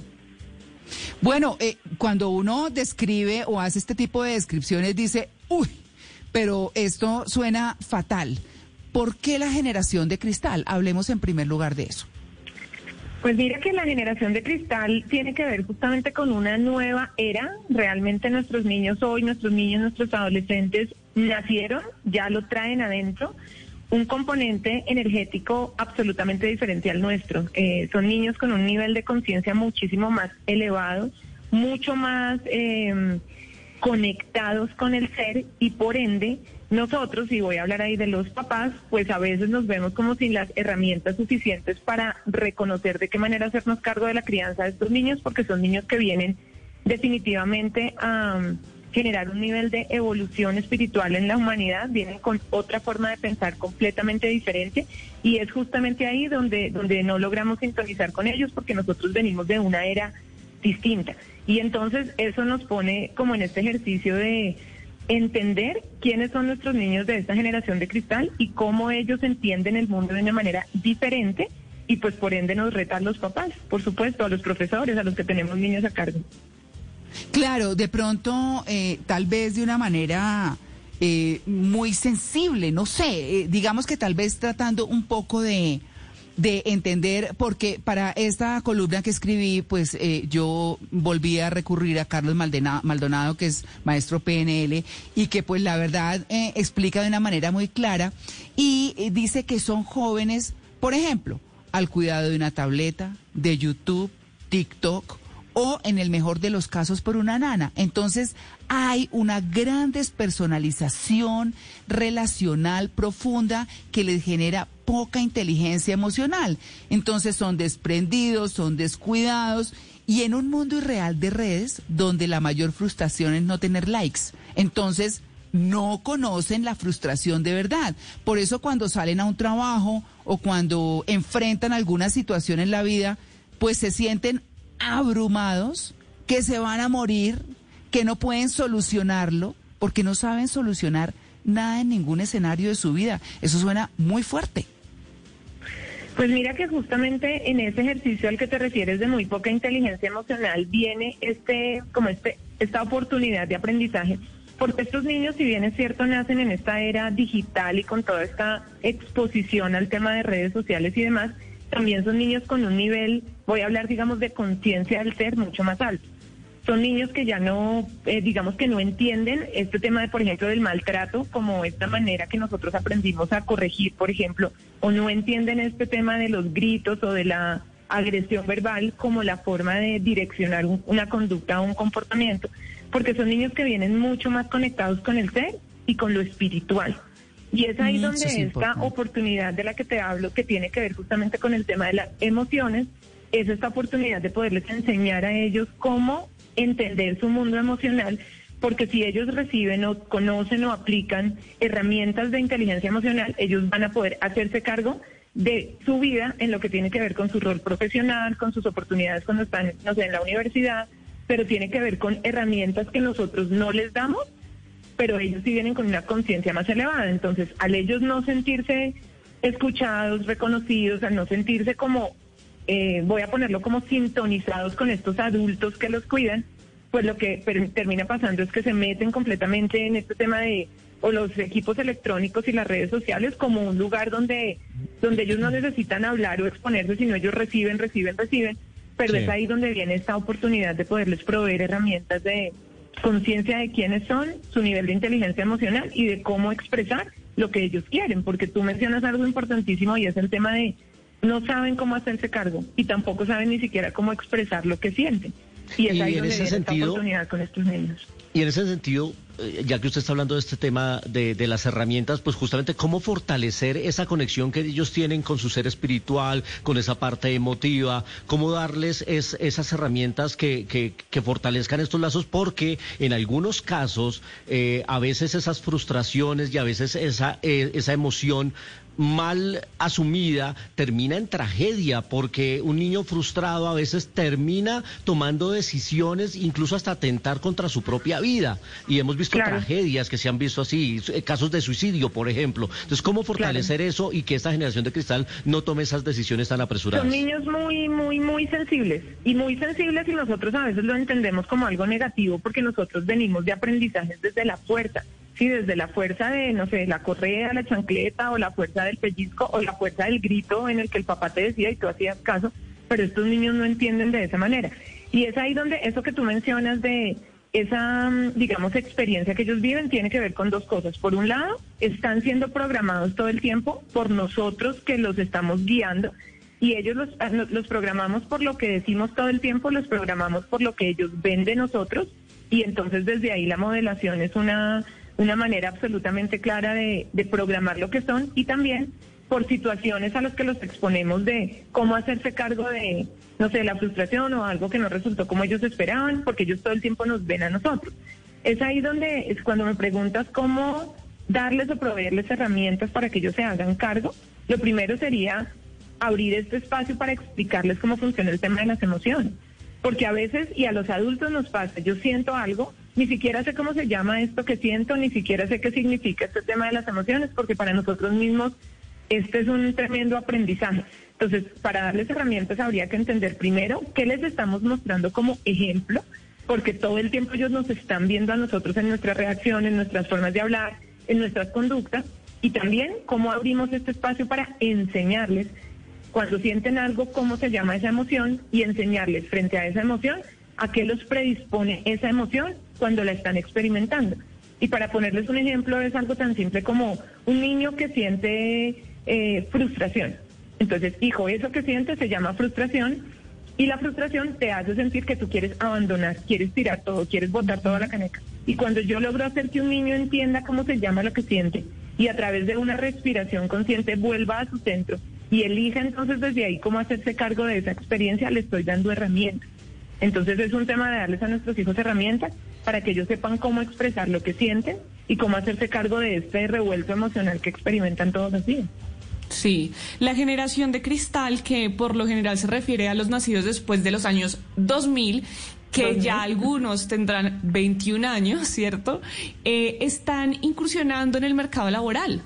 Bueno, eh, cuando uno describe o hace este tipo de descripciones, dice, uy, pero esto suena fatal. ¿Por qué la generación de cristal? Hablemos en primer lugar de eso. Pues mira que la generación de cristal tiene que ver justamente con una nueva era. Realmente nuestros niños hoy, nuestros niños, nuestros adolescentes nacieron, ya lo traen adentro un componente energético absolutamente diferente al nuestro. Eh, son niños con un nivel de conciencia muchísimo más elevado, mucho más em, conectados con el ser y por ende nosotros, y voy a hablar ahí de los papás, pues a veces nos vemos como sin las herramientas suficientes para reconocer de qué manera hacernos cargo de la crianza de estos niños, porque son niños que vienen definitivamente a generar un nivel de evolución espiritual en la humanidad, vienen con otra forma de pensar completamente diferente y es justamente ahí donde, donde no logramos sintonizar con ellos porque nosotros venimos de una era distinta. Y entonces eso nos pone como en este ejercicio de entender quiénes son nuestros niños de esta generación de cristal y cómo ellos entienden el mundo de una manera diferente y pues por ende nos retan los papás, por supuesto, a los profesores, a los que tenemos niños a cargo. Claro, de pronto, eh, tal vez de una manera eh, muy sensible, no sé, eh, digamos que tal vez tratando un poco de, de entender, porque para esta columna que escribí, pues yo volví a recurrir a Carlos Maldonado, que es maestro PNL, y que pues la verdad explica de una manera muy clara, y dice que son jóvenes, por ejemplo, al cuidado de una tableta, de YouTube, TikTok, o en el mejor de los casos por una nana. Entonces hay una gran despersonalización relacional profunda que les genera poca inteligencia emocional. Entonces son desprendidos, son descuidados y en un mundo irreal de redes donde la mayor frustración es no tener likes. Entonces no conocen la frustración de verdad. Por eso cuando salen a un trabajo o cuando enfrentan alguna situación en la vida, pues se sienten abrumados, que se van a morir, que no pueden solucionarlo, porque no saben solucionar nada en ningún escenario de su vida. Eso suena muy fuerte. Pues mira que justamente en ese ejercicio al que te refieres de muy poca inteligencia emocional viene este como este esta oportunidad de aprendizaje porque estos niños, si bien es cierto, nacen en esta era digital y con toda esta exposición al tema de redes sociales y demás, también son niños con un nivel, voy a hablar, digamos, de conciencia del ser mucho más alto. Son niños que ya no, eh, digamos que no entienden este tema de, por ejemplo, del maltrato como esta manera que nosotros aprendimos a corregir, por ejemplo, o no entienden este tema de los gritos o de la agresión verbal como la forma de direccionar una conducta o un comportamiento, porque son niños que vienen mucho más conectados con el ser y con lo espiritual. Y es ahí mm, donde esta oportunidad de la que te hablo, que tiene que ver justamente con el tema de las emociones, es esta oportunidad de poderles enseñar a ellos cómo entender su mundo emocional, porque si ellos reciben o conocen o aplican herramientas de inteligencia emocional, ellos van a poder hacerse cargo de su vida en lo que tiene que ver con su rol profesional, con sus oportunidades cuando están no sé, en la universidad, pero tiene que ver con herramientas que nosotros no les damos pero ellos sí vienen con una conciencia más elevada. Entonces, al ellos no sentirse escuchados, reconocidos, al no sentirse como eh, voy a ponerlo como sintonizados con estos adultos que los cuidan, pues lo que termina pasando es que se meten completamente en este tema de o los equipos electrónicos y las redes sociales como un lugar donde donde ellos no necesitan hablar o exponerse, sino ellos reciben, reciben, reciben, pero Sí. es ahí donde viene esta oportunidad de poderles proveer herramientas de conciencia de quiénes son, su nivel de inteligencia emocional y de cómo expresar lo que ellos quieren, porque tú mencionas algo importantísimo y es el tema de no saben cómo hacerse cargo y tampoco saben ni siquiera cómo expresar lo que sienten. Y es Y ahí en donde ese viene esta sentido- oportunidad con estos niños. Y en ese sentido, eh, ya que usted está hablando de este tema de, las herramientas, pues justamente cómo fortalecer esa conexión que ellos tienen con su ser espiritual, con esa parte emotiva, cómo darles es- esas herramientas que, que- que fortalezcan estos lazos, porque en algunos casos eh, a veces esas frustraciones y a veces esa, eh, esa emoción mal asumida termina en tragedia porque un niño frustrado a veces termina tomando decisiones incluso hasta atentar contra su propia vida. Y hemos visto Claro. tragedias que se han visto así eh, casos de suicidio por ejemplo. Entonces cómo fortalecer eso y que esta generación de cristal no tome esas decisiones tan apresuradas Son niños muy, muy, muy sensibles. Y muy sensibles y nosotros a veces lo entendemos como algo negativo porque nosotros venimos de aprendizajes desde la fuerza, sí, desde la fuerza de, no sé, la correa, la chancleta o la fuerza del pellizco o la fuerza del grito en el que el papá te decía y tú hacías caso, pero estos niños no entienden de esa manera. Y es ahí donde eso que tú mencionas de esa, mm, digamos, experiencia que ellos viven tiene que ver con dos cosas. Por un lado, están siendo programados todo el tiempo por nosotros que los estamos guiando y ellos los, ah, los programamos por lo que decimos todo el tiempo, los programamos por lo que ellos ven de nosotros y entonces desde ahí la modelación es una, una manera absolutamente clara de, de programar lo que son y también por situaciones a las que los exponemos de cómo hacerse cargo de, no sé, la frustración o algo que no resultó como ellos esperaban, porque ellos todo el tiempo nos ven a nosotros. Es ahí donde es cuando me preguntas cómo darles o proveerles herramientas para que ellos se hagan cargo. Lo primero sería abrir este espacio para explicarles cómo funciona el tema de las emociones. Porque a veces, y a los adultos nos pasa, yo siento algo, ni siquiera sé cómo se llama esto que siento, ni siquiera sé qué significa este tema de las emociones, porque para nosotros mismos este es un tremendo aprendizaje. Entonces, para darles herramientas habría que entender primero qué les estamos mostrando como ejemplo, porque todo el tiempo ellos nos están viendo a nosotros en nuestras reacciones, en nuestras formas de hablar, en nuestras conductas, y también cómo abrimos este espacio para enseñarles cuando sienten algo, cómo se llama esa emoción y enseñarles frente a esa emoción a qué los predispone esa emoción cuando la están experimentando. Y para ponerles un ejemplo es algo tan simple como un niño que siente eh, frustración. Entonces, hijo, eso que sientes se llama frustración y la frustración te hace sentir que tú quieres abandonar, quieres tirar todo, quieres botar toda la caneca. Y cuando yo logro hacer que un niño entienda cómo se llama lo que siente y a través de una respiración consciente vuelva a su centro y elija entonces desde ahí cómo hacerse cargo de esa experiencia, le estoy dando herramientas. Entonces es un tema de darles a nuestros hijos herramientas para que ellos sepan cómo expresar lo que sienten y cómo hacerse cargo de este revuelto emocional que experimentan todos los días. Sí, la generación de cristal, que por lo general se refiere a los nacidos después de los años 2000, que ya algunos tendrán 21 años, ¿cierto? Eh, están incursionando en el mercado laboral.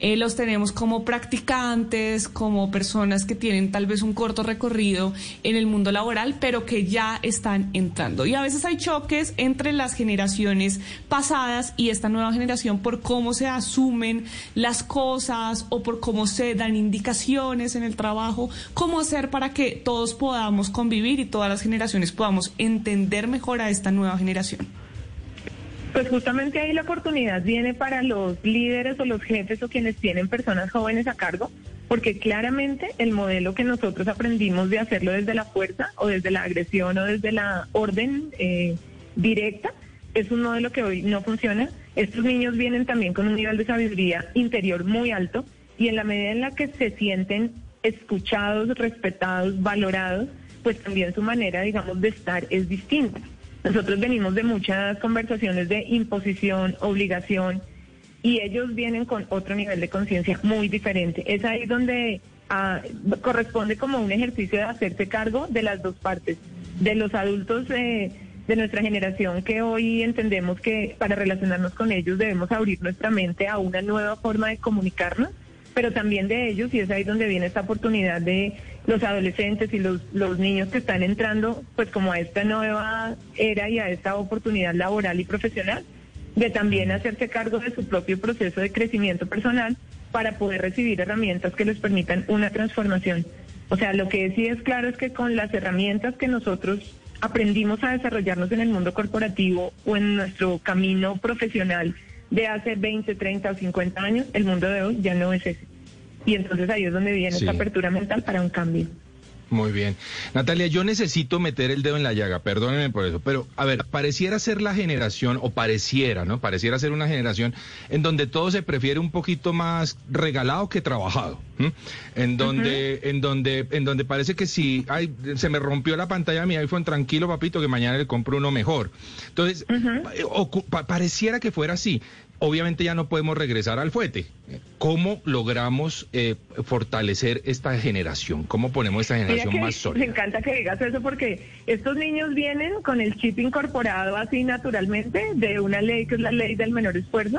Eh, los tenemos como practicantes, como personas que tienen tal vez un corto recorrido en el mundo laboral, pero que ya están entrando. Y a veces hay choques entre las generaciones pasadas y esta nueva generación por cómo se asumen las cosas o por cómo se dan indicaciones en el trabajo, cómo hacer para que todos podamos convivir y todas las generaciones podamos entender mejor a esta nueva generación. Pues justamente ahí la oportunidad viene para los líderes o los jefes o quienes tienen personas jóvenes a cargo, porque claramente el modelo que nosotros aprendimos de hacerlo desde la fuerza o desde la agresión o desde la orden eh, directa es un modelo que hoy no funciona. Estos niños vienen también con un nivel de sabiduría interior muy alto y en la medida en la que se sienten escuchados, respetados, valorados, pues también su manera, digamos, de estar es distinta. Nosotros venimos de muchas conversaciones de imposición, obligación, y ellos vienen con otro nivel de conciencia muy diferente. Es ahí donde ah, corresponde como un ejercicio de hacerse cargo de las dos partes, de los adultos eh, de nuestra generación que hoy entendemos que para relacionarnos con ellos debemos abrir nuestra mente a una nueva forma de comunicarnos pero también de ellos, y es ahí donde viene esta oportunidad de los adolescentes y los, niños que están entrando pues como a esta nueva era y a esta oportunidad laboral y profesional, de también hacerse cargo de su propio proceso de crecimiento personal para poder recibir herramientas que les permitan una transformación. O sea, lo que sí es claro es que con las herramientas que nosotros aprendimos a desarrollarnos en el mundo corporativo o en nuestro camino profesional de hace 20, 30 o 50 años, el mundo de hoy ya no es ese. Y entonces ahí es donde viene Sí. esta apertura mental para un cambio. Muy bien. Natalia, yo necesito meter el dedo en la llaga, perdónenme por eso, pero a ver, pareciera ser la generación, o pareciera, ¿no? Pareciera ser una generación en donde todo se prefiere un poquito más regalado que trabajado. En donde, en donde, en donde parece que si ay, se me rompió la pantalla de mi iPhone, tranquilo, papito, que mañana le compro uno mejor. Entonces, eh, pa- pareciera que fuera así. Obviamente ya no podemos regresar al fuete. ¿Cómo logramos eh, fortalecer esta generación? ¿Cómo ponemos esta generación más me sólida? encanta que digas eso porque estos niños vienen con el chip incorporado así naturalmente de una ley que es la ley del menor esfuerzo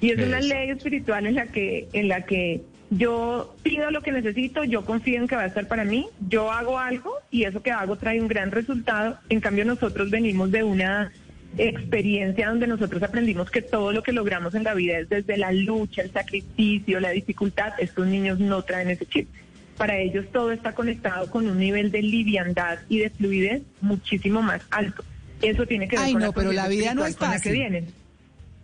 y es una Eso. ley espiritual en la que en la que yo pido lo que necesito, yo confío en que va a estar para mí, yo hago algo y eso que hago trae un gran resultado. En cambio nosotros venimos de una experiencia donde nosotros aprendimos que todo lo que logramos en la vida es desde la lucha, el sacrificio, la dificultad. Estos niños no traen ese chip. Para ellos todo está conectado con un nivel de liviandad y de fluidez muchísimo más alto. Eso tiene que ver Ay, con no, pero la vida no es la que fácil. vienen.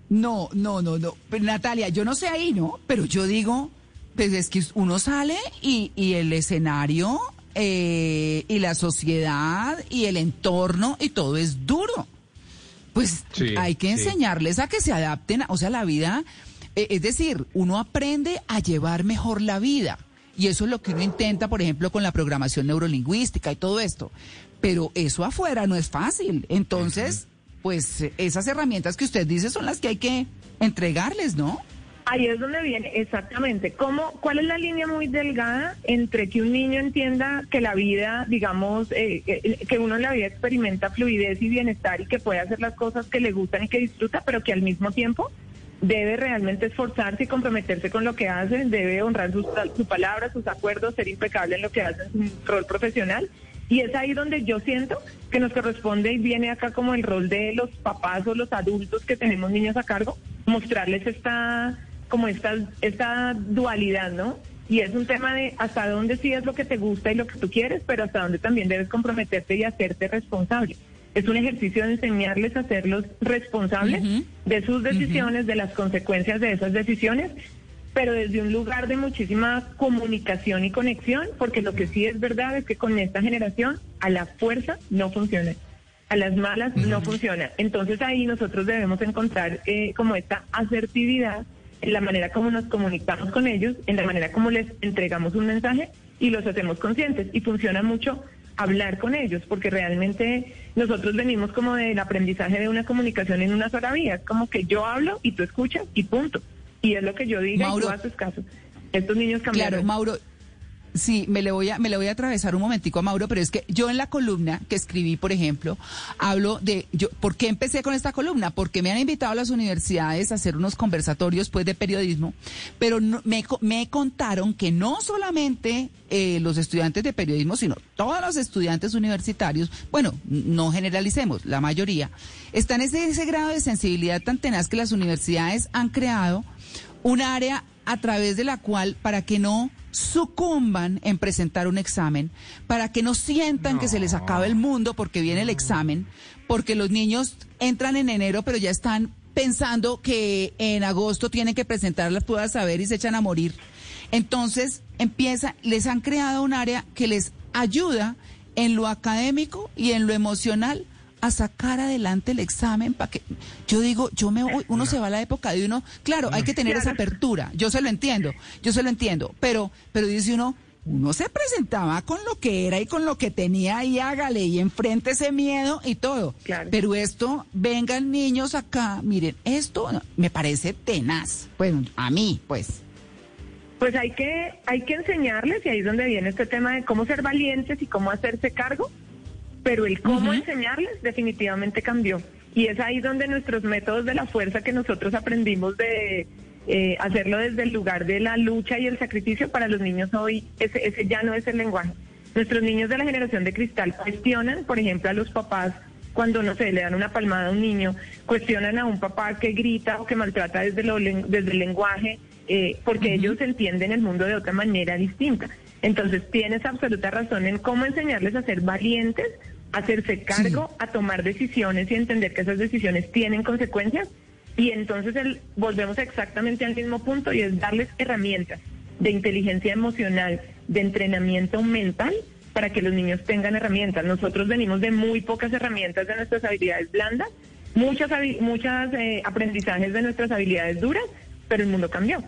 No, no, no, no. Pero, Natalia, yo no sé ahí, ¿no? Pero yo digo, pues es que uno sale y, y el escenario eh, y la sociedad y el entorno y todo es duro. Pues Sí, hay que sí. enseñarles a que se adapten, o sea, la vida, eh, es decir, uno aprende a llevar mejor la vida. Y eso es lo que uno intenta, por ejemplo, con la programación neurolingüística y todo esto. Pero eso afuera no es fácil. Entonces, pues esas herramientas que usted dice son las que hay que entregarles, ¿no? Ahí es donde viene, exactamente. ¿Cómo, ¿Cuál es la línea muy delgada entre que un niño entienda que la vida, digamos, eh, eh, que uno en la vida experimenta fluidez y bienestar y que puede hacer las cosas que le gustan y que disfruta, pero que al mismo tiempo debe realmente esforzarse y comprometerse con lo que hace, debe honrar sus, su palabra, sus acuerdos, ser impecable en lo que hace su rol profesional. Y es ahí donde yo siento que nos corresponde y viene acá como el rol de los papás o los adultos que tenemos niños a cargo, mostrarles esta como esta, esta dualidad, ¿no? Y es un tema de hasta dónde sí es lo que te gusta y lo que tú quieres, pero hasta dónde también debes comprometerte y hacerte responsable. Es un ejercicio de enseñarles a hacerlos responsables de sus decisiones, de las consecuencias de esas decisiones, pero desde un lugar de muchísima comunicación y conexión, porque lo que sí es verdad es que con esta generación a la fuerza no funciona. A las malas no funciona. Entonces ahí nosotros debemos encontrar eh, como esta asertividad en la manera como nos comunicamos con ellos, en la manera como les entregamos un mensaje y los hacemos conscientes. Y funciona mucho hablar con ellos, porque realmente nosotros venimos como del aprendizaje de una comunicación en una sola vía. Es como que yo hablo y tú escuchas y punto. Y es lo que yo diga y Mauro. tú haces caso. Estos niños cambiaron. Claro, Mauro. Sí, me le voy a me le voy a atravesar un momentico a Mauro, pero es que yo en la columna que escribí, por ejemplo, hablo de yo ¿por qué empecé con esta columna? Porque me han invitado a las universidades a hacer unos conversatorios pues de periodismo, pero me me contaron que no solamente eh, los estudiantes de periodismo, sino todos los estudiantes universitarios, bueno, no generalicemos, la mayoría, están en ese, ese grado de sensibilidad tan tenaz que las universidades han creado un área a través de la cual, para que no sucumban en presentar un examen, para que no sientan que se les acaba el mundo porque viene el examen, porque los niños entran en enero pero ya están pensando que en agosto tienen que presentar las pruebas a ver y se echan a morir. Entonces, empieza, les han creado un área que les ayuda en lo académico y en lo emocional a sacar adelante el examen para que yo digo, yo me voy, uno se va a la época de uno, claro, hay que tener esa apertura, yo se lo entiendo, yo se lo entiendo, pero pero dice uno, uno se presentaba con lo que era y con lo que tenía y hágale y enfrente ese miedo y todo. Pero esto, vengan niños acá, miren, esto me parece tenaz. Bueno, a mí, pues. Pues hay que, hay que enseñarles, y ahí es donde viene este tema de cómo ser valientes y cómo hacerse cargo, pero el cómo enseñarles definitivamente cambió. Y es ahí donde nuestros métodos de la fuerza que nosotros aprendimos de, eh, hacerlo desde el lugar de la lucha y el sacrificio, para los niños hoy ese, ese ya no es el lenguaje. Nuestros niños de la generación de cristal cuestionan, por ejemplo, a los papás cuando, no sé, le dan una palmada a un niño, cuestionan a un papá que grita o que maltrata desde, lo, desde el lenguaje, eh, porque ellos entienden el mundo de otra manera distinta. Entonces, tienes absoluta razón en cómo enseñarles a ser valientes, hacerse cargo, a tomar decisiones y entender que esas decisiones tienen consecuencias. Y entonces el- volvemos exactamente al mismo punto y es darles herramientas de inteligencia emocional, de entrenamiento mental para que los niños tengan herramientas. Nosotros venimos de muy pocas herramientas de nuestras habilidades blandas, muchas, habi- muchas eh, aprendizajes de nuestras habilidades duras, pero el mundo cambió.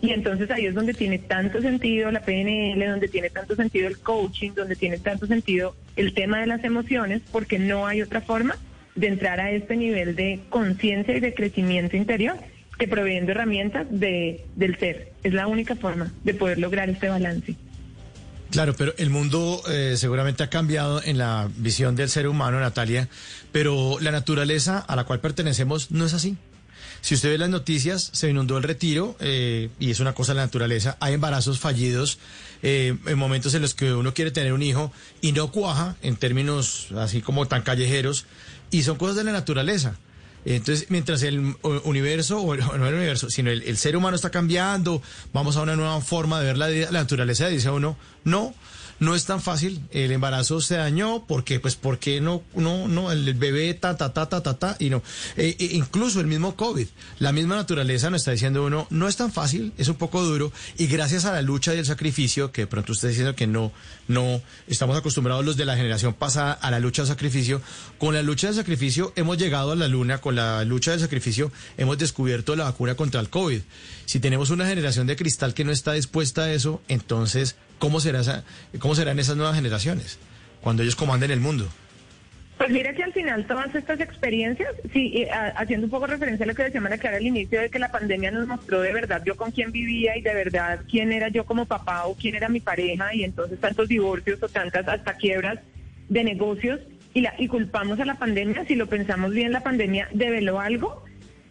Y entonces ahí es donde tiene tanto sentido la PNL, donde tiene tanto sentido el coaching, donde tiene tanto sentido el tema de las emociones, porque no hay otra forma de entrar a este nivel de conciencia y de crecimiento interior que proveyendo herramientas de, del ser. Es la única forma de poder lograr este balance. Claro, pero el mundo eh, seguramente ha cambiado en la visión del ser humano, Natalia, pero la naturaleza a la cual pertenecemos no es así. Si usted ve las noticias, se inundó el retiro eh, y es una cosa de la naturaleza. Hay embarazos fallidos eh, en momentos en los que uno quiere tener un hijo y no cuaja en términos así como tan callejeros y son cosas de la naturaleza. Entonces, mientras el universo, o no el universo, sino el, ser humano está cambiando, vamos a una nueva forma de ver la, la naturaleza, dice uno, no, no es tan fácil, el embarazo se dañó, porque Pues porque no, no, no, el bebé ta, ta, ta, ta, ta, ta, y no. Eh, eh, incluso el mismo COVID, la misma naturaleza nos está diciendo uno, no es tan fácil, es un poco duro, y gracias a la lucha y el sacrificio, que de pronto usted está diciendo que no, no, estamos acostumbrados los de la generación pasada a la lucha del sacrificio, con la lucha del sacrificio hemos llegado a la luna, con la lucha del sacrificio hemos descubierto la vacuna contra el COVID. Si tenemos una generación de cristal que no está dispuesta a eso, entonces, ¿cómo, será esa, cómo serán esas nuevas generaciones cuando ellos comanden el mundo? Pues mira que al final todas estas experiencias, sí, eh, haciendo un poco referencia a lo que decía María Clara al inicio de que la pandemia nos mostró de verdad yo con quién vivía y de verdad quién era yo como papá o quién era mi pareja y entonces tantos divorcios o tantas hasta quiebras de negocios y, la, y culpamos a la pandemia, si lo pensamos bien, la pandemia develó algo,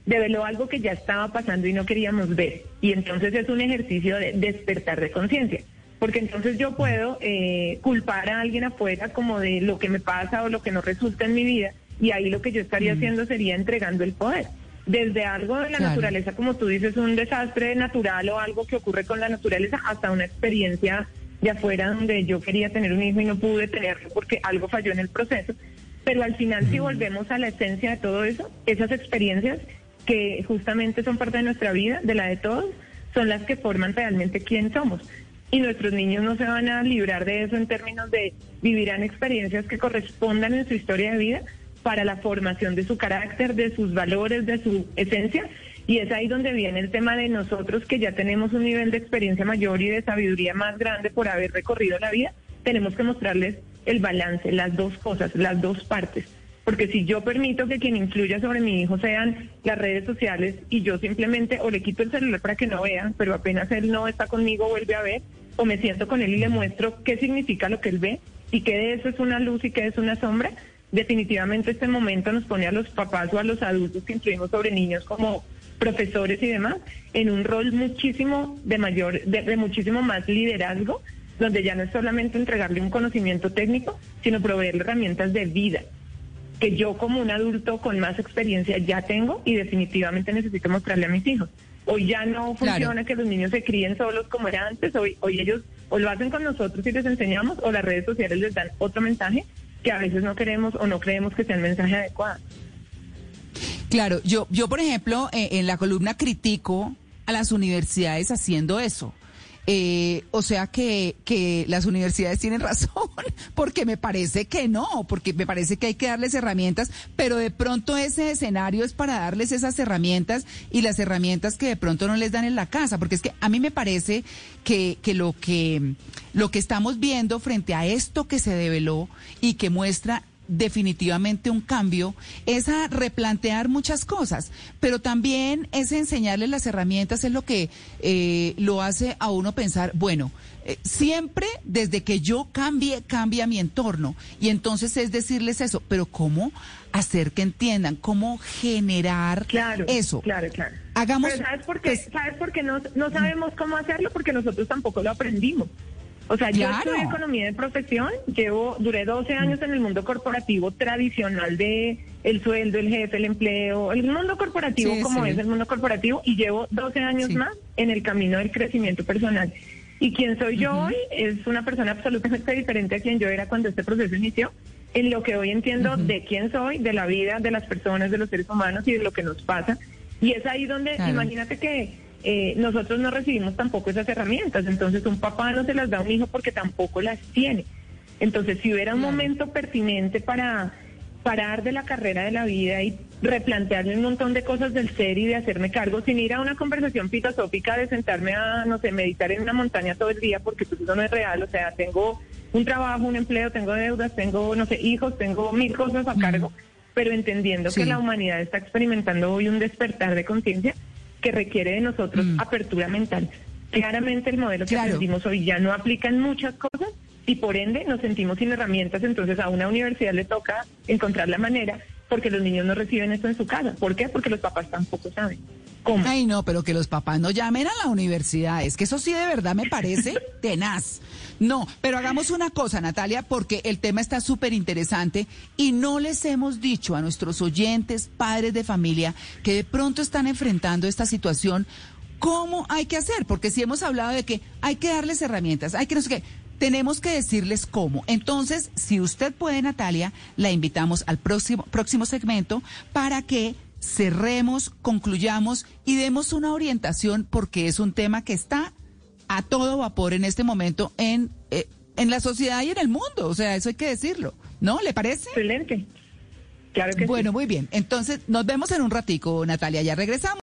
develó algo que ya estaba pasando y no queríamos ver. Y entonces es un ejercicio de despertar de conciencia. Porque entonces yo puedo eh, culpar a alguien afuera como de lo que me pasa o lo que no resulta en mi vida y ahí lo que yo estaría haciendo sería entregando el poder. Desde algo de la Claro. naturaleza, como tú dices, un desastre natural o algo que ocurre con la naturaleza, hasta una experiencia de afuera donde yo quería tener un hijo y no pude tenerlo porque algo falló en el proceso. Pero al final, si volvemos a la esencia de todo eso, esas experiencias que justamente son parte de nuestra vida, de la de todos, son las que forman realmente quién somos. Y nuestros niños no se van a librar de eso en términos de vivirán experiencias que correspondan en su historia de vida para la formación de su carácter, de sus valores, de su esencia. Y es ahí donde viene el tema de nosotros que ya tenemos un nivel de experiencia mayor y de sabiduría más grande por haber recorrido la vida, tenemos que mostrarles el balance, las dos cosas, las dos partes. Porque si yo permito que quien influya sobre mi hijo sean las redes sociales y yo simplemente o le quito el celular para que no vea, pero apenas él no está conmigo vuelve a ver, o me siento con él y le muestro qué significa lo que él ve y qué de eso es una luz y qué es una sombra, definitivamente este momento nos pone a los papás o a los adultos que influimos sobre niños como profesores y demás en un rol muchísimo de mayor, de, de muchísimo más liderazgo, donde ya no es solamente entregarle un conocimiento técnico, sino proveerle herramientas de vida que yo como un adulto con más experiencia ya tengo y definitivamente necesito mostrarle a mis hijos. Hoy ya no funciona que los niños se críen solos como era antes, hoy, hoy ellos o lo hacen con nosotros y les enseñamos o las redes sociales les dan otro mensaje que a veces no queremos o no creemos que sea el mensaje adecuado. Claro, yo, yo por ejemplo, eh, en la columna critico a las universidades haciendo eso. Eh, o sea que, que las universidades tienen razón, porque me parece que no, porque me parece que hay que darles herramientas, pero de pronto ese escenario es para darles esas herramientas y las herramientas que de pronto no les dan en la casa, porque es que a mí me parece que, que lo que lo que estamos viendo frente a esto que se develó y que muestra definitivamente un cambio es a replantear muchas cosas, pero también es enseñarles las herramientas, es lo que eh, lo hace a uno pensar, bueno, eh, siempre desde que yo cambie, cambia mi entorno. Y entonces es decirles eso, pero ¿cómo hacer que entiendan? ¿Cómo generar Claro, eso? claro, claro. Hagamos. Pero ¿sabes por qué? ¿Sabes por qué no, no sabemos cómo hacerlo? Porque nosotros tampoco lo aprendimos. O sea, yo Claro. estudié economía de profesión, llevo, duré 12 años en el mundo corporativo tradicional de el sueldo, el jefe, el empleo, el mundo corporativo Sí, como sí. es el mundo corporativo y llevo 12 años más en el camino del crecimiento personal. Y quien soy yo hoy es una persona absolutamente diferente a quien yo era cuando este proceso inició, en lo que hoy entiendo de quién soy, de la vida, de las personas, de los seres humanos y de lo que nos pasa. Y es ahí donde, Claro. imagínate que eh, nosotros no recibimos tampoco esas herramientas, entonces un papá no se las da a un hijo porque tampoco las tiene. Entonces, si hubiera un momento pertinente para parar de la carrera de la vida y replantearme un montón de cosas del ser y de hacerme cargo, sin ir a una conversación filosófica de sentarme a, no sé, meditar en una montaña todo el día, porque pues eso no es real, o sea, tengo un trabajo, un empleo, tengo deudas, tengo, no sé, hijos, tengo mil cosas a cargo, pero entendiendo Sí. que la humanidad está experimentando hoy un despertar de conciencia que requiere de nosotros apertura mental. Claramente el modelo que Claro. aprendimos hoy ya no aplica en muchas cosas y por ende nos sentimos sin herramientas, entonces a una universidad le toca encontrar la manera porque los niños no reciben esto en su casa. ¿Por qué? Porque los papás tampoco saben. ¿Cómo? Ay, no, pero que los papás no llamen a la universidad. Es que eso sí de verdad me parece tenaz. No, pero hagamos una cosa, Natalia, porque el tema está súper interesante y no les hemos dicho a nuestros oyentes, padres de familia, que de pronto están enfrentando esta situación, cómo hay que hacer. Porque si hemos hablado de que hay que darles herramientas, hay que no sé qué. Tenemos que decirles cómo. Entonces, si usted puede, Natalia, la invitamos al próximo, próximo segmento para que cerremos, concluyamos y demos una orientación porque es un tema que está a todo vapor en este momento en, eh, en la sociedad y en el mundo. O sea, eso hay que decirlo. ¿No? ¿Le parece? Excelente. Claro que bueno, muy bien. Entonces, nos vemos en un ratico, Natalia. Ya regresamos.